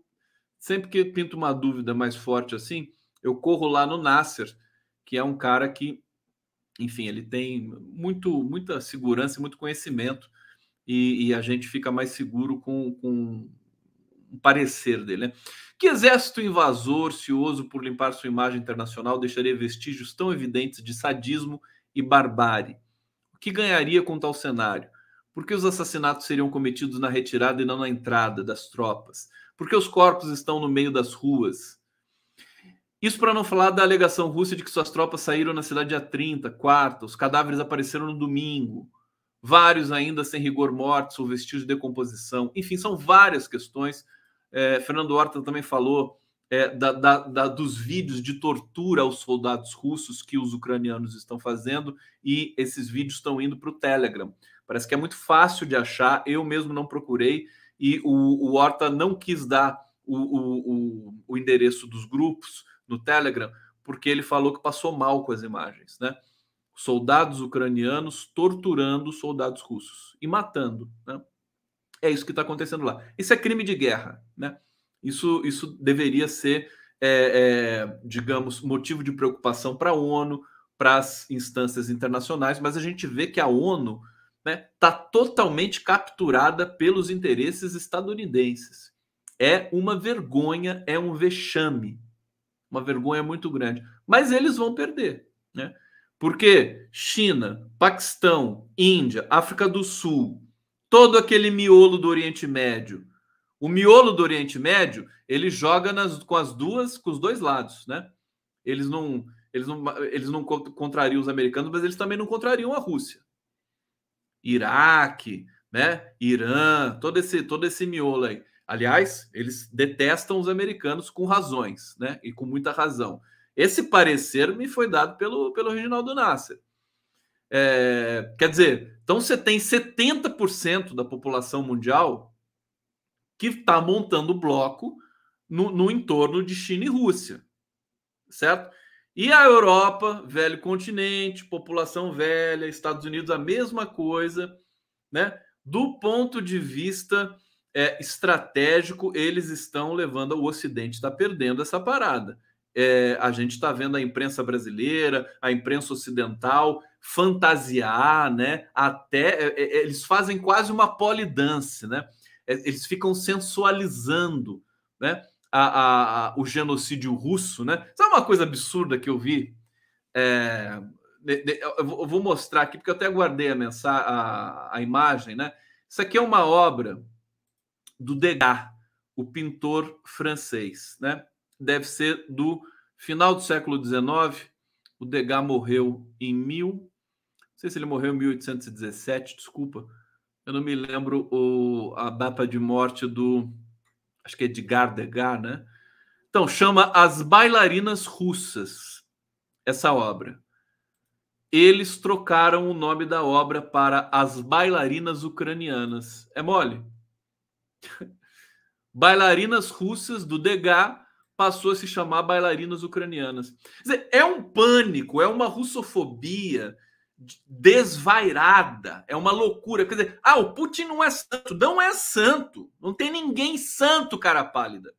sempre que pinto uma dúvida mais forte assim, eu corro lá no Nasser, que é um cara que, enfim, ele tem muito, muita segurança e muito conhecimento, e, e a gente fica mais seguro com, com parecer dele, né? Que exército invasor, cioso por limpar sua imagem internacional, deixaria vestígios tão evidentes de sadismo e barbárie? O que ganharia com tal cenário? Por que os assassinatos seriam cometidos na retirada e não na entrada das tropas? Por que os corpos estão no meio das ruas? Isso para não falar da alegação russa de que suas tropas saíram na cidade dia 30, quarta, os cadáveres apareceram no domingo, vários ainda sem rigor mortos ou vestígios de decomposição. Enfim, são várias questões é, Fernando Horta também falou é, da, da, da, dos vídeos de tortura aos soldados russos que os ucranianos estão fazendo, e esses vídeos estão indo para o Telegram. Parece que é muito fácil de achar, eu mesmo não procurei, e o, o Horta não quis dar o, o, o, endereço dos grupos no Telegram, porque ele falou que passou mal com as imagens, né? Soldados ucranianos torturando soldados russos e matando, né? É isso que está acontecendo lá. Isso é crime de guerra, né? Isso, isso deveria ser, é, é, digamos, motivo de preocupação para a ONU, para as instâncias internacionais, mas a gente vê que a ONU está né, tá totalmente capturada pelos interesses estadunidenses. É uma vergonha, é um vexame, uma vergonha muito grande. Mas eles vão perder, né? Porque China, Paquistão, Índia, África do Sul, todo aquele miolo do Oriente Médio. O miolo do Oriente Médio, ele joga nas, com as duas, com os dois lados, né? Eles não, eles não, eles não contrariam os americanos, mas eles também não contrariam a Rússia. Iraque, né? Irã, todo esse, todo esse miolo aí. Aliás, eles detestam os americanos com razões, né? E com muita razão. Esse parecer me foi dado pelo, pelo Reginaldo Nasser. É, quer dizer, então você tem 70% da população mundial que está montando bloco no, no entorno de China e Rússia, certo? E a Europa, velho continente, população velha, Estados Unidos, a mesma coisa, né? Do ponto de vista é, estratégico, eles estão levando o Ocidente está perdendo essa parada. É, a gente está vendo a imprensa brasileira, a imprensa ocidental fantasiar, né? Até é, é, eles fazem quase uma polidance, né? É, eles ficam sensualizando, né? A, a, a, o genocídio russo, né? Sabe uma coisa absurda que eu vi? É, eu vou mostrar aqui, porque eu até guardei a, mensagem, a, a imagem, né? Isso aqui é uma obra do Degas, o pintor francês, né? Deve ser do final do século XIX. O Degas morreu em mil. Sei se ele morreu em 1817, desculpa. Eu não me lembro o, a data de morte do. Acho que é Edgar Degas, né? Então, chama As Bailarinas Russas, essa obra. Eles trocaram o nome da obra para As Bailarinas Ucranianas. É mole? Bailarinas Russas do Degas passou a se chamar Bailarinas Ucranianas. Quer dizer, é um pânico, é uma russofobia desvairada, é uma loucura. Quer dizer, ah, o Putin não é santo. Não é santo. Não tem ninguém santo, cara pálida.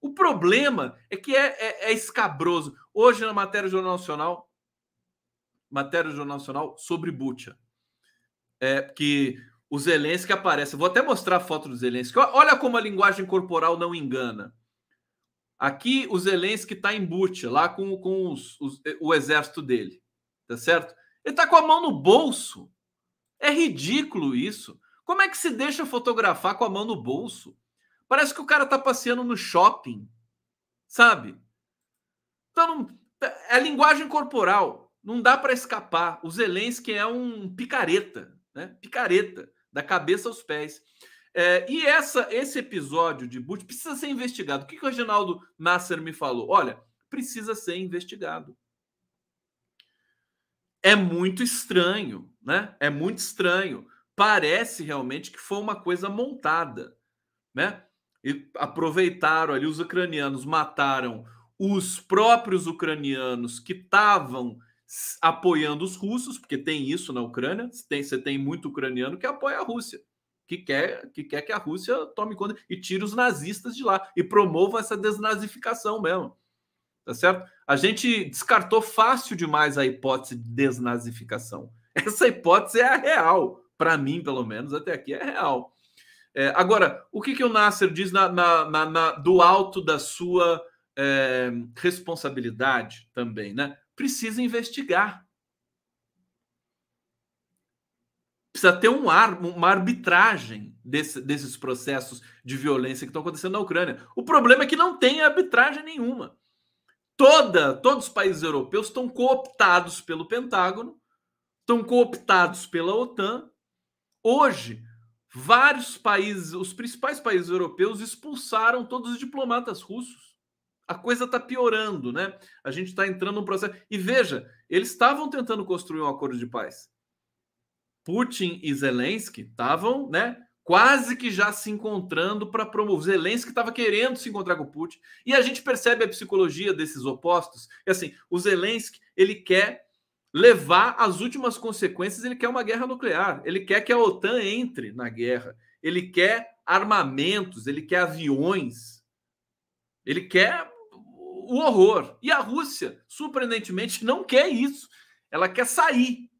O problema é que é, é, é escabroso. Hoje, na matéria do Jornal Nacional, matéria do Jornal Nacional sobre Bucha, é que o Zelensky aparece. Vou até mostrar a foto do Zelensky. Olha como a linguagem corporal não engana. Aqui o Zelensky está em Bucha, lá com, com os, os, o exército dele. Tá certo? Ele está com a mão no bolso. É ridículo isso. Como é que se deixa fotografar com a mão no bolso? Parece que o cara tá passeando no shopping, sabe? Então, não, é linguagem corporal. Não dá para escapar. O Zelensky é um picareta, né? Picareta, da cabeça aos pés. É, e essa, esse episódio de Butch precisa ser investigado. O que, que o Reginaldo Nasser me falou? Olha, precisa ser investigado. É muito estranho, né? É muito estranho. Parece realmente que foi uma coisa montada, né? e aproveitaram ali os ucranianos, mataram os próprios ucranianos que estavam apoiando os russos, porque tem isso na Ucrânia, tem, você tem muito ucraniano que apoia a Rússia, que quer, que quer que a Rússia tome conta e tire os nazistas de lá e promova essa desnazificação mesmo. Tá certo? A gente descartou fácil demais a hipótese de desnazificação. Essa hipótese é a real, para mim, pelo menos, até aqui é real. É, agora, o que, que o Nasser diz na, na, na, do alto da sua é, responsabilidade também, né? Precisa investigar. Precisa ter um ar, uma arbitragem desse, desses processos de violência que estão acontecendo na Ucrânia. O problema é que não tem arbitragem nenhuma. Toda, todos os países europeus estão cooptados pelo Pentágono, estão cooptados pela OTAN. Hoje, Vários países, os principais países europeus expulsaram todos os diplomatas russos. A coisa está piorando, né? A gente está entrando num processo. E veja, eles estavam tentando construir um acordo de paz. Putin e Zelensky estavam, né? Quase que já se encontrando para promover. Zelensky estava querendo se encontrar com Putin. E a gente percebe a psicologia desses opostos. É assim, o Zelensky ele quer levar às últimas consequências, ele quer uma guerra nuclear. Ele quer que a OTAN entre na guerra. Ele quer armamentos, ele quer aviões. Ele quer o horror. E a Rússia, surpreendentemente, não quer isso. Ela quer sair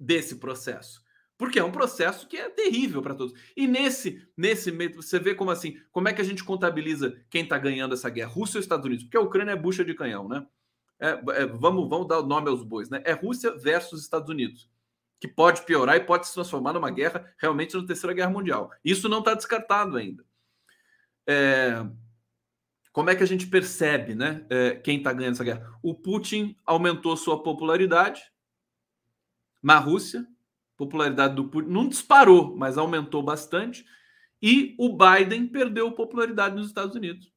desse processo. Porque é um processo que é terrível para todos. E nesse nesse meio, você vê como assim, como é que a gente contabiliza quem está ganhando essa guerra? Rússia ou Estados Unidos? Porque a Ucrânia é bucha de canhão, né? É, é, vamos, vamos dar o nome aos bois, né? É Rússia versus Estados Unidos, que pode piorar e pode se transformar numa guerra realmente na Terceira Guerra Mundial. Isso não está descartado ainda. É, como é que a gente percebe, né? É, quem está ganhando essa guerra? O Putin aumentou sua popularidade na Rússia, popularidade do Putin não disparou, mas aumentou bastante. E o Biden perdeu popularidade nos Estados Unidos.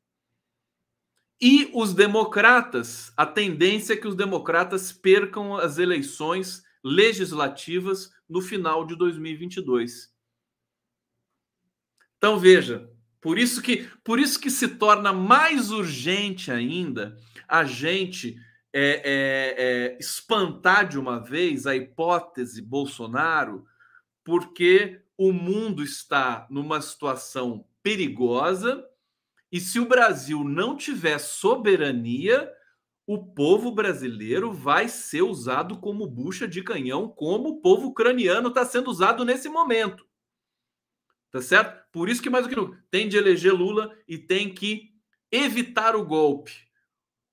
E os democratas, a tendência é que os democratas percam as eleições legislativas no final de 2022. Então veja, por isso que por isso que se torna mais urgente ainda a gente é, é, é, espantar de uma vez a hipótese Bolsonaro, porque o mundo está numa situação perigosa e se o Brasil não tiver soberania, o povo brasileiro vai ser usado como bucha de canhão, como o povo ucraniano está sendo usado nesse momento. Tá certo? Por isso que mais do que nunca tem de eleger Lula e tem que evitar o golpe.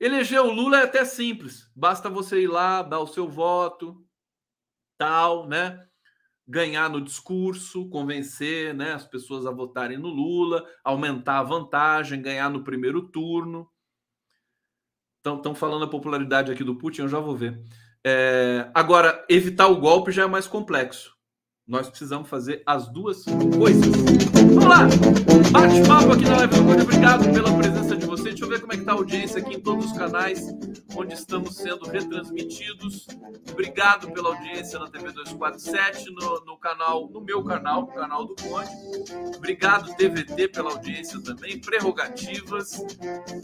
Eleger o Lula é até simples. Basta você ir lá, dar o seu voto, tal, né? Ganhar no discurso, convencer né, as pessoas a votarem no Lula, aumentar a vantagem, ganhar no primeiro turno. Estão falando a popularidade aqui do Putin, eu já vou ver. É, agora, evitar o golpe já é mais complexo. Nós precisamos fazer as duas coisas. Vamos lá! Bate-papo aqui na live do Conde. Obrigado pela presença de você. Deixa eu ver como é que tá a audiência aqui em todos os canais onde estamos sendo retransmitidos. Obrigado pela audiência na TV 247, no, no canal, no meu canal, no canal do Conde. Obrigado, TVT, pela audiência também. Prerrogativas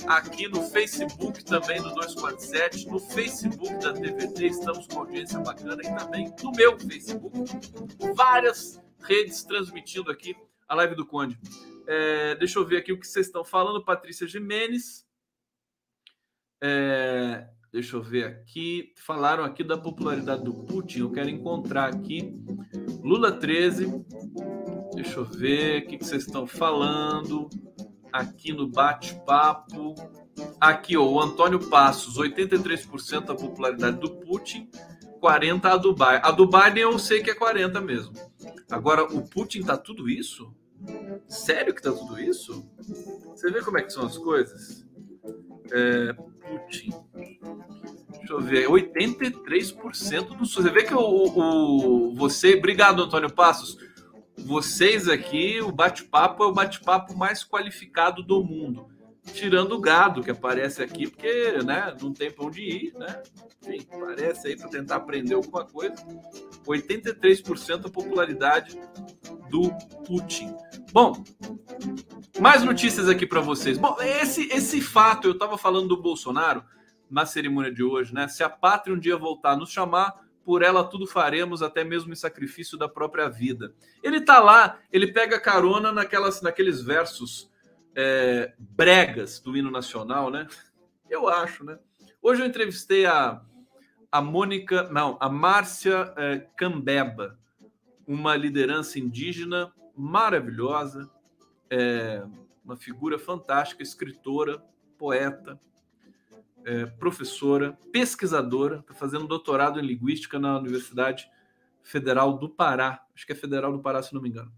aqui no Facebook também do 247. No Facebook da TVT estamos com audiência bacana e também no meu Facebook. Várias redes transmitindo aqui a live do Conde. É, deixa eu ver aqui o que vocês estão falando. Patrícia Jimenez. É, deixa eu ver aqui. Falaram aqui da popularidade do Putin. Eu quero encontrar aqui. Lula 13. Deixa eu ver o que vocês estão falando. Aqui no bate-papo. Aqui, ó, o Antônio Passos, 83% da popularidade do Putin, 40% a Biden. A do Biden eu sei que é 40 mesmo. Agora, o Putin tá tudo isso? Sério que tá tudo isso? Você vê como é que são as coisas? É, Putin. Deixa eu ver, 83% do Você vê que o, o, você. Obrigado, Antônio Passos. Vocês aqui, o bate-papo é o bate-papo mais qualificado do mundo. Tirando o gado que aparece aqui, porque né, não tem para onde ir, né? Enfim, aparece aí para tentar aprender alguma coisa. 83% a popularidade do Putin. Bom, mais notícias aqui para vocês. Bom, esse, esse fato, eu estava falando do Bolsonaro na cerimônia de hoje, né? Se a pátria um dia voltar a nos chamar, por ela tudo faremos, até mesmo em sacrifício da própria vida. Ele tá lá, ele pega carona naquelas, naqueles versos é, bregas do hino nacional, né? Eu acho, né? Hoje eu entrevistei a, a Mônica, não, a Márcia é, Cambeba, uma liderança indígena maravilhosa, é, uma figura fantástica, escritora, poeta, é, professora, pesquisadora, está fazendo doutorado em linguística na Universidade Federal do Pará. Acho que é Federal do Pará, se não me engano.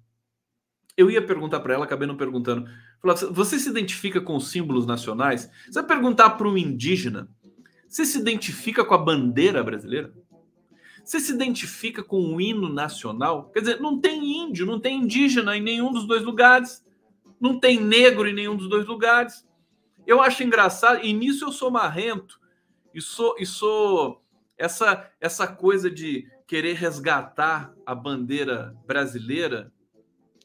Eu ia perguntar para ela, acabei não perguntando. Você se identifica com os símbolos nacionais? Você vai perguntar para um indígena, você se identifica com a bandeira brasileira? Você se identifica com o hino nacional? Quer dizer, não tem índio, não tem indígena em nenhum dos dois lugares, não tem negro em nenhum dos dois lugares. Eu acho engraçado, e nisso eu sou marrento, e sou, e sou essa, essa coisa de querer resgatar a bandeira brasileira,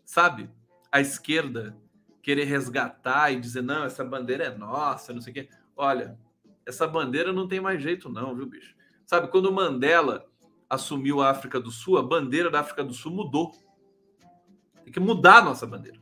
sabe? A esquerda querer resgatar e dizer, não, essa bandeira é nossa, não sei o quê. Olha, essa bandeira não tem mais jeito, não, viu, bicho? Sabe, quando Mandela assumiu a África do Sul, a bandeira da África do Sul mudou. Tem que mudar a nossa bandeira.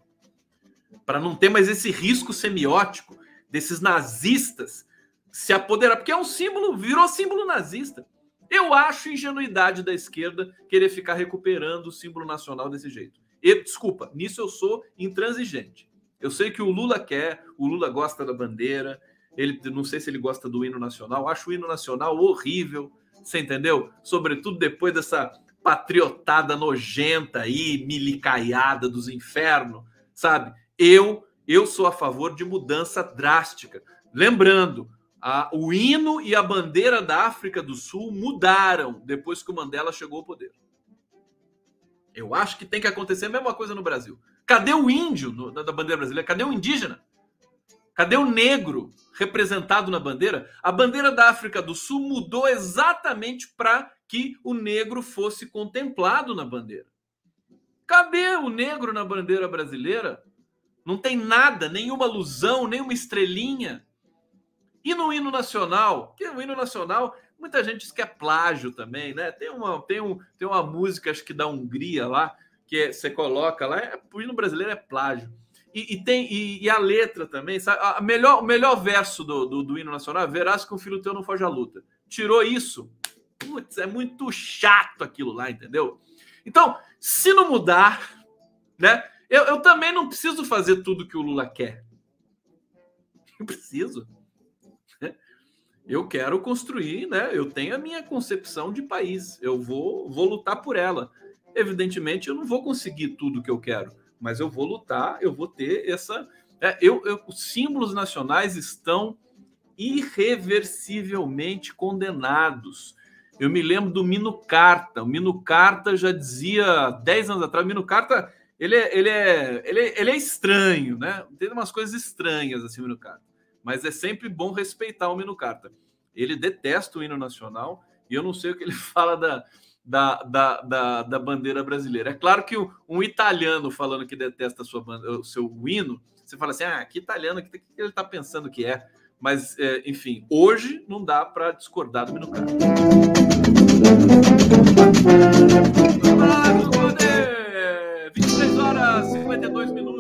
Para não ter mais esse risco semiótico desses nazistas se apoderar, porque é um símbolo, virou símbolo nazista. Eu acho ingenuidade da esquerda querer ficar recuperando o símbolo nacional desse jeito. E, desculpa, nisso eu sou intransigente. Eu sei que o Lula quer, o Lula gosta da bandeira, ele não sei se ele gosta do hino nacional, acho o hino nacional horrível, você entendeu? Sobretudo depois dessa patriotada nojenta aí, milicaiada dos infernos, sabe? Eu eu sou a favor de mudança drástica. Lembrando, a, o hino e a bandeira da África do Sul mudaram depois que o Mandela chegou ao poder. Eu acho que tem que acontecer a mesma coisa no Brasil. Cadê o índio no, da bandeira brasileira? Cadê o indígena? Cadê o negro representado na bandeira? A bandeira da África do Sul mudou exatamente para que o negro fosse contemplado na bandeira. Cadê o negro na bandeira brasileira? Não tem nada, nenhuma alusão, nenhuma estrelinha. E no hino nacional, que o hino nacional, muita gente diz que é plágio também, né? Tem uma, tem um, tem uma música, acho que da Hungria lá, que é, você coloca lá, é, o hino brasileiro é plágio. E, e tem e, e, a letra também, sabe? A melhor, o melhor verso do, do, do hino nacional, verás que o filho teu não foge à luta. Tirou isso, putz, é muito chato aquilo lá, entendeu? Então, se não mudar, né? Eu, eu também não preciso fazer tudo que o Lula quer. Eu preciso. Eu quero construir, né? Eu tenho a minha concepção de país. Eu vou, vou lutar por ela. Evidentemente, eu não vou conseguir tudo que eu quero, mas eu vou lutar, eu vou ter essa. É, eu, eu, os símbolos nacionais estão irreversivelmente condenados. Eu me lembro do Mino Carta. O Mino Carta já dizia 10 anos atrás, o Mino Carta ele é, ele é, ele é, ele é estranho, né? Tem umas coisas estranhas assim, o Mino Carta. Mas é sempre bom respeitar o Mino Carta. Ele detesta o hino nacional e eu não sei o que ele fala da, da, da, da, da bandeira brasileira. É claro que um italiano falando que detesta sua, o seu hino, você fala assim: ah, que italiano, o que, que ele está pensando que é? Mas, é, enfim, hoje não dá para discordar do Mino Carta. 23 horas 52 minutos.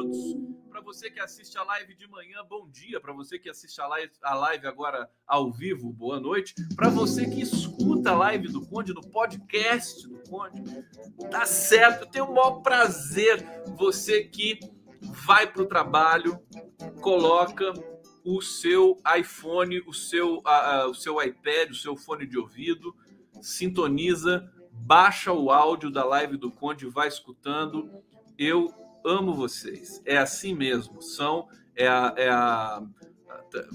Você que assiste a live de manhã, bom dia. Para você que assiste a live, a live agora ao vivo, boa noite. Para você que escuta a live do Conde, no podcast do Conde, tá certo. Eu tenho o maior prazer. Você que vai para o trabalho, coloca o seu iPhone, o seu, uh, o seu iPad, o seu fone de ouvido, sintoniza baixa o áudio da live do Conde, vai escutando. Eu amo vocês. É assim mesmo. São é a, é a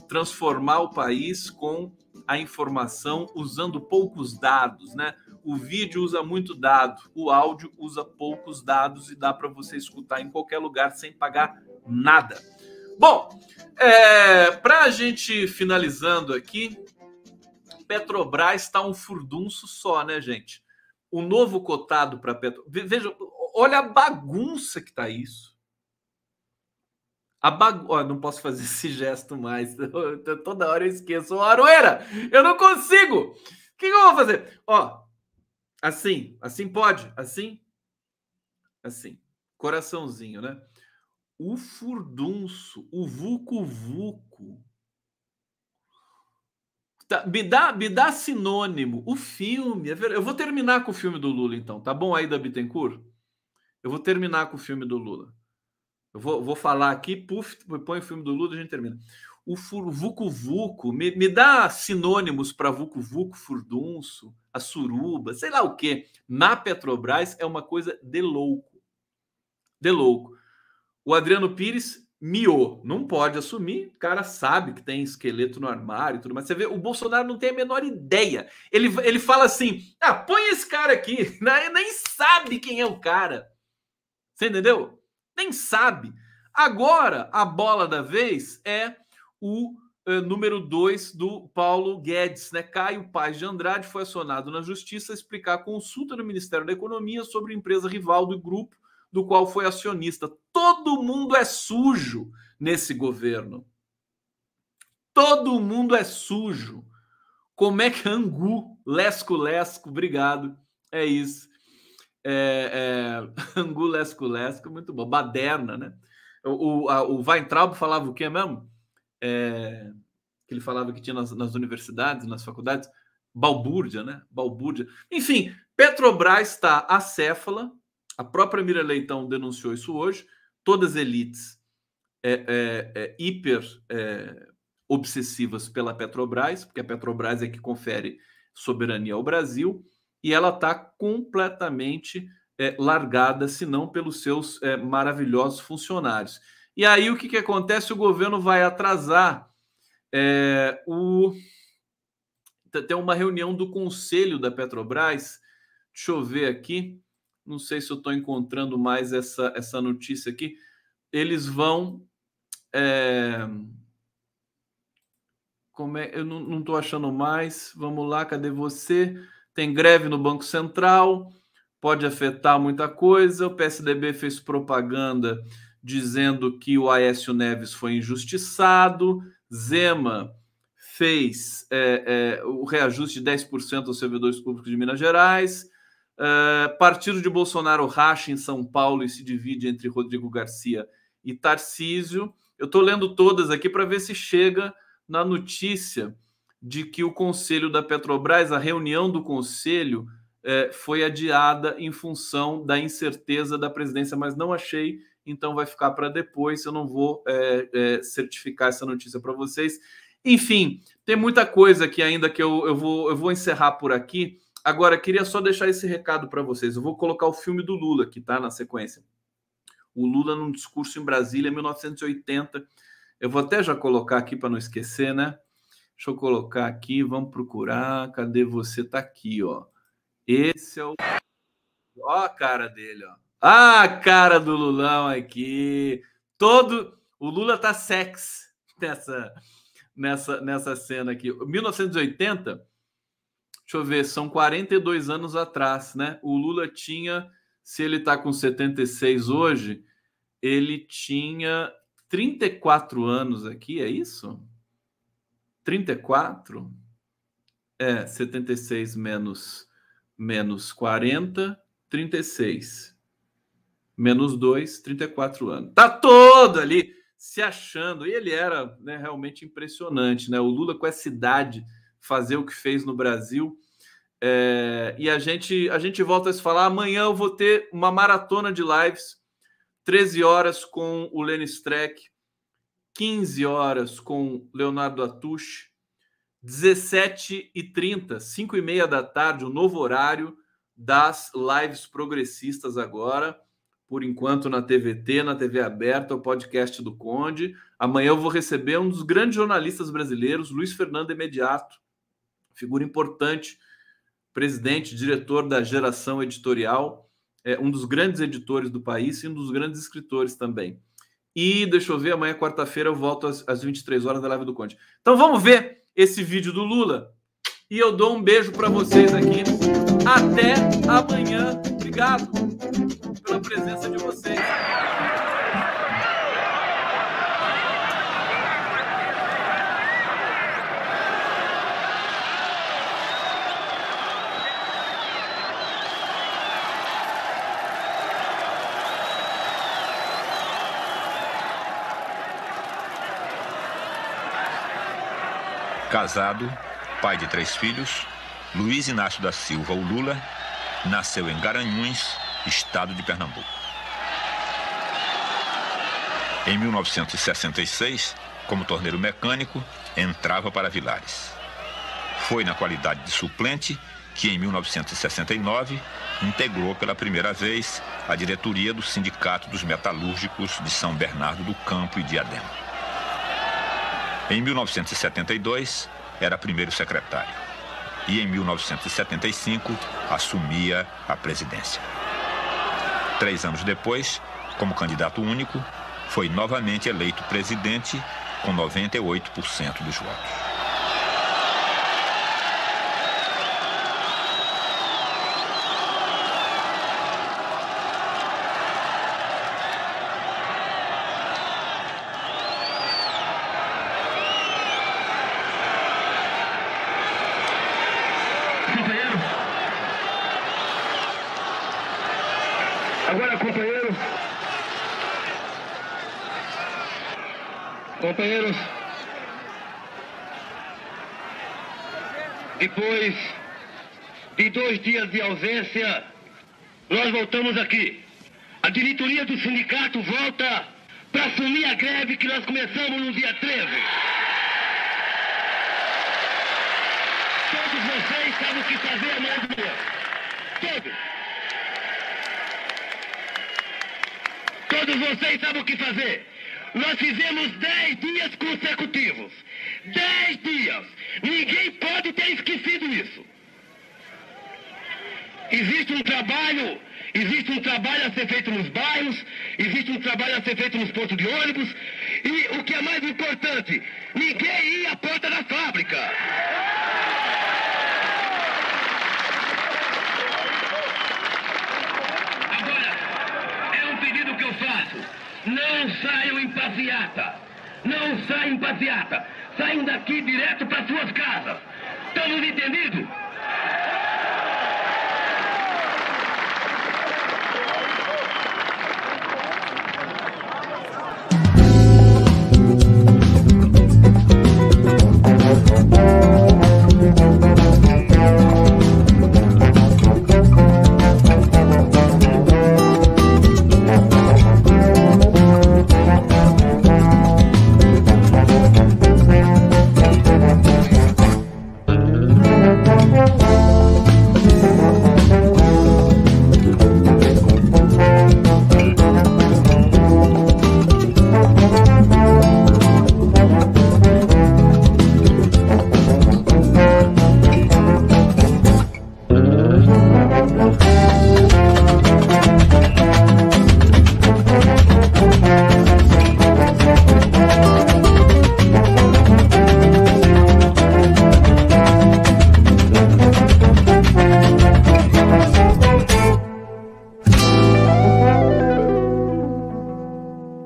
transformar o país com a informação usando poucos dados, né? O vídeo usa muito dado, o áudio usa poucos dados e dá para você escutar em qualquer lugar sem pagar nada. Bom, é, para a gente finalizando aqui, Petrobras está um furdunço só, né, gente? o novo cotado para Petro. Veja, olha a bagunça que está isso. A bagu... Oh, não posso fazer esse gesto mais. Toda hora eu esqueço. Ô, Aroeira, eu não consigo. O que, eu vou fazer? Ó, assim, assim pode, assim, assim, coraçãozinho, né? O furdunço, o vucu-vucu, Tá, me, dá, me dá sinônimo. O filme. É eu vou terminar com o filme do Lula, então. Tá bom aí, da Bittencourt? Eu vou terminar com o filme do Lula. Eu vou, vou falar aqui, puf, põe o filme do Lula e a gente termina. O Vucu Vucu, me, me dá sinônimos para Vucu Vucu, furdunço, a suruba, sei lá o quê. Na Petrobras é uma coisa de louco. De louco. O Adriano Pires miou, não pode assumir, o cara sabe que tem esqueleto no armário e tudo, mas você vê, o Bolsonaro não tem a menor ideia. Ele, ele fala assim: ah, põe esse cara aqui, nem sabe quem é o cara. Você entendeu? Nem sabe. Agora, a bola da vez é o uh, número 2 do Paulo Guedes, né? Caio Paz de Andrade foi acionado na justiça a explicar a consulta do Ministério da Economia sobre empresa rival do grupo do qual foi acionista. Todo mundo é sujo nesse governo. Todo mundo é sujo. Como é que Angu, Lesco Lesco, obrigado. É isso. É, é, muito bom. Baderna, né? O, o, a, o Weintraub falava o quê mesmo? É, que ele falava que tinha nas, nas universidades, nas faculdades, balbúrdia, né? Balbúrdia. Enfim, Petrobras está acéfala, a própria Mira Leitão denunciou isso hoje. Todas as elites é, é, é, hiper é, obsessivas pela Petrobras, porque a Petrobras é que confere soberania ao Brasil, e ela está completamente é, largada, se não pelos seus é, maravilhosos funcionários. E aí o que, que acontece? O governo vai atrasar o. Tem uma reunião do conselho da Petrobras. Deixa eu ver aqui não sei se eu estou encontrando mais essa, essa notícia aqui. Eles vão. É... Como é? Eu não estou achando mais. Vamos lá, cadê você? Tem greve no Banco Central, pode afetar muita coisa. O PSDB fez propaganda dizendo que o Aécio Neves foi injustiçado. Zema fez é, é, o reajuste de 10% aos servidores públicos de Minas Gerais. Uh, partido de Bolsonaro racha em São Paulo e se divide entre Rodrigo Garcia e Tarcísio. Eu estou lendo todas aqui para ver se chega na notícia de que o conselho da Petrobras, a reunião do conselho, eh, foi adiada em função da incerteza da presidência, mas não achei, então vai ficar para depois. Eu não vou eh, certificar essa notícia para vocês. Enfim, tem muita coisa aqui ainda que eu, eu, vou, eu vou encerrar por aqui. Agora, queria só deixar esse recado para vocês. Eu vou colocar o filme do Lula aqui, tá? Na sequência. O Lula num discurso em Brasília, em 1980. Eu vou até já colocar aqui para não esquecer, né? Deixa eu colocar aqui, vamos procurar. Cadê você? Tá aqui, ó. Esse é o. Ó a cara dele, ó. Ah, a cara do Lulão aqui. Todo. O Lula tá sex nessa, nessa, nessa cena aqui. 1980, deixa eu ver, são 42 anos atrás, né? O Lula tinha, se ele tá com 76 hoje, ele tinha 34 anos aqui, é isso? 34? É, 76 menos, menos 40, 36. Menos 2, 34 anos. Tá todo ali se achando. E ele era né, realmente impressionante, né? O Lula com essa idade fazer o que fez no Brasil. É, e a gente, a gente volta a se falar. Amanhã eu vou ter uma maratona de lives, 13 horas com o Lenny Streck, 15 horas com Leonardo Atush, 17 e 30, 5 e meia da tarde, o novo horário das lives progressistas agora. Por enquanto na TVT, na TV aberta, o podcast do Conde. Amanhã eu vou receber um dos grandes jornalistas brasileiros, Luiz Fernando Imediato, figura importante, presidente, diretor da Geração Editorial, é, um dos grandes editores do país e um dos grandes escritores também. E deixa eu ver, amanhã, quarta-feira, eu volto às, às 23 horas da live do Conde. Então vamos ver esse vídeo do Lula. E eu dou um beijo para vocês aqui. Até amanhã. Obrigado pela presença de vocês.
Casado, pai de três filhos, Luiz Inácio da Silva, o Lula, nasceu em Garanhuns, estado de Pernambuco. Em 1966, como torneiro mecânico, entrava para Vilares. Foi na qualidade de suplente que, em 1969, integrou pela primeira vez a diretoria do Sindicato dos Metalúrgicos de São Bernardo do Campo e Diadema. Em 1972, era primeiro secretário. E em 1975, assumia a presidência. Três anos depois, como candidato único, foi novamente eleito presidente com 98% dos votos.
Companheiros, depois de dois dias de ausência, nós voltamos aqui. A diretoria do sindicato volta para assumir a greve que nós começamos no dia 13. Todos vocês sabem o que fazer amanhã de manhã. Todos. Todos vocês sabem o que fazer. Nós fizemos dez dias consecutivos. Dez dias. Ninguém pode ter esquecido isso. Existe um trabalho, existe um trabalho a ser feito nos bairros, existe um trabalho a ser feito nos pontos de ônibus, e o que é mais importante, ninguém ia à porta da fábrica. Agora, é um pedido que eu faço. Não saiam em passeata. Não saiam em passeata. Saiam daqui direto para suas casas. Estamos entendidos?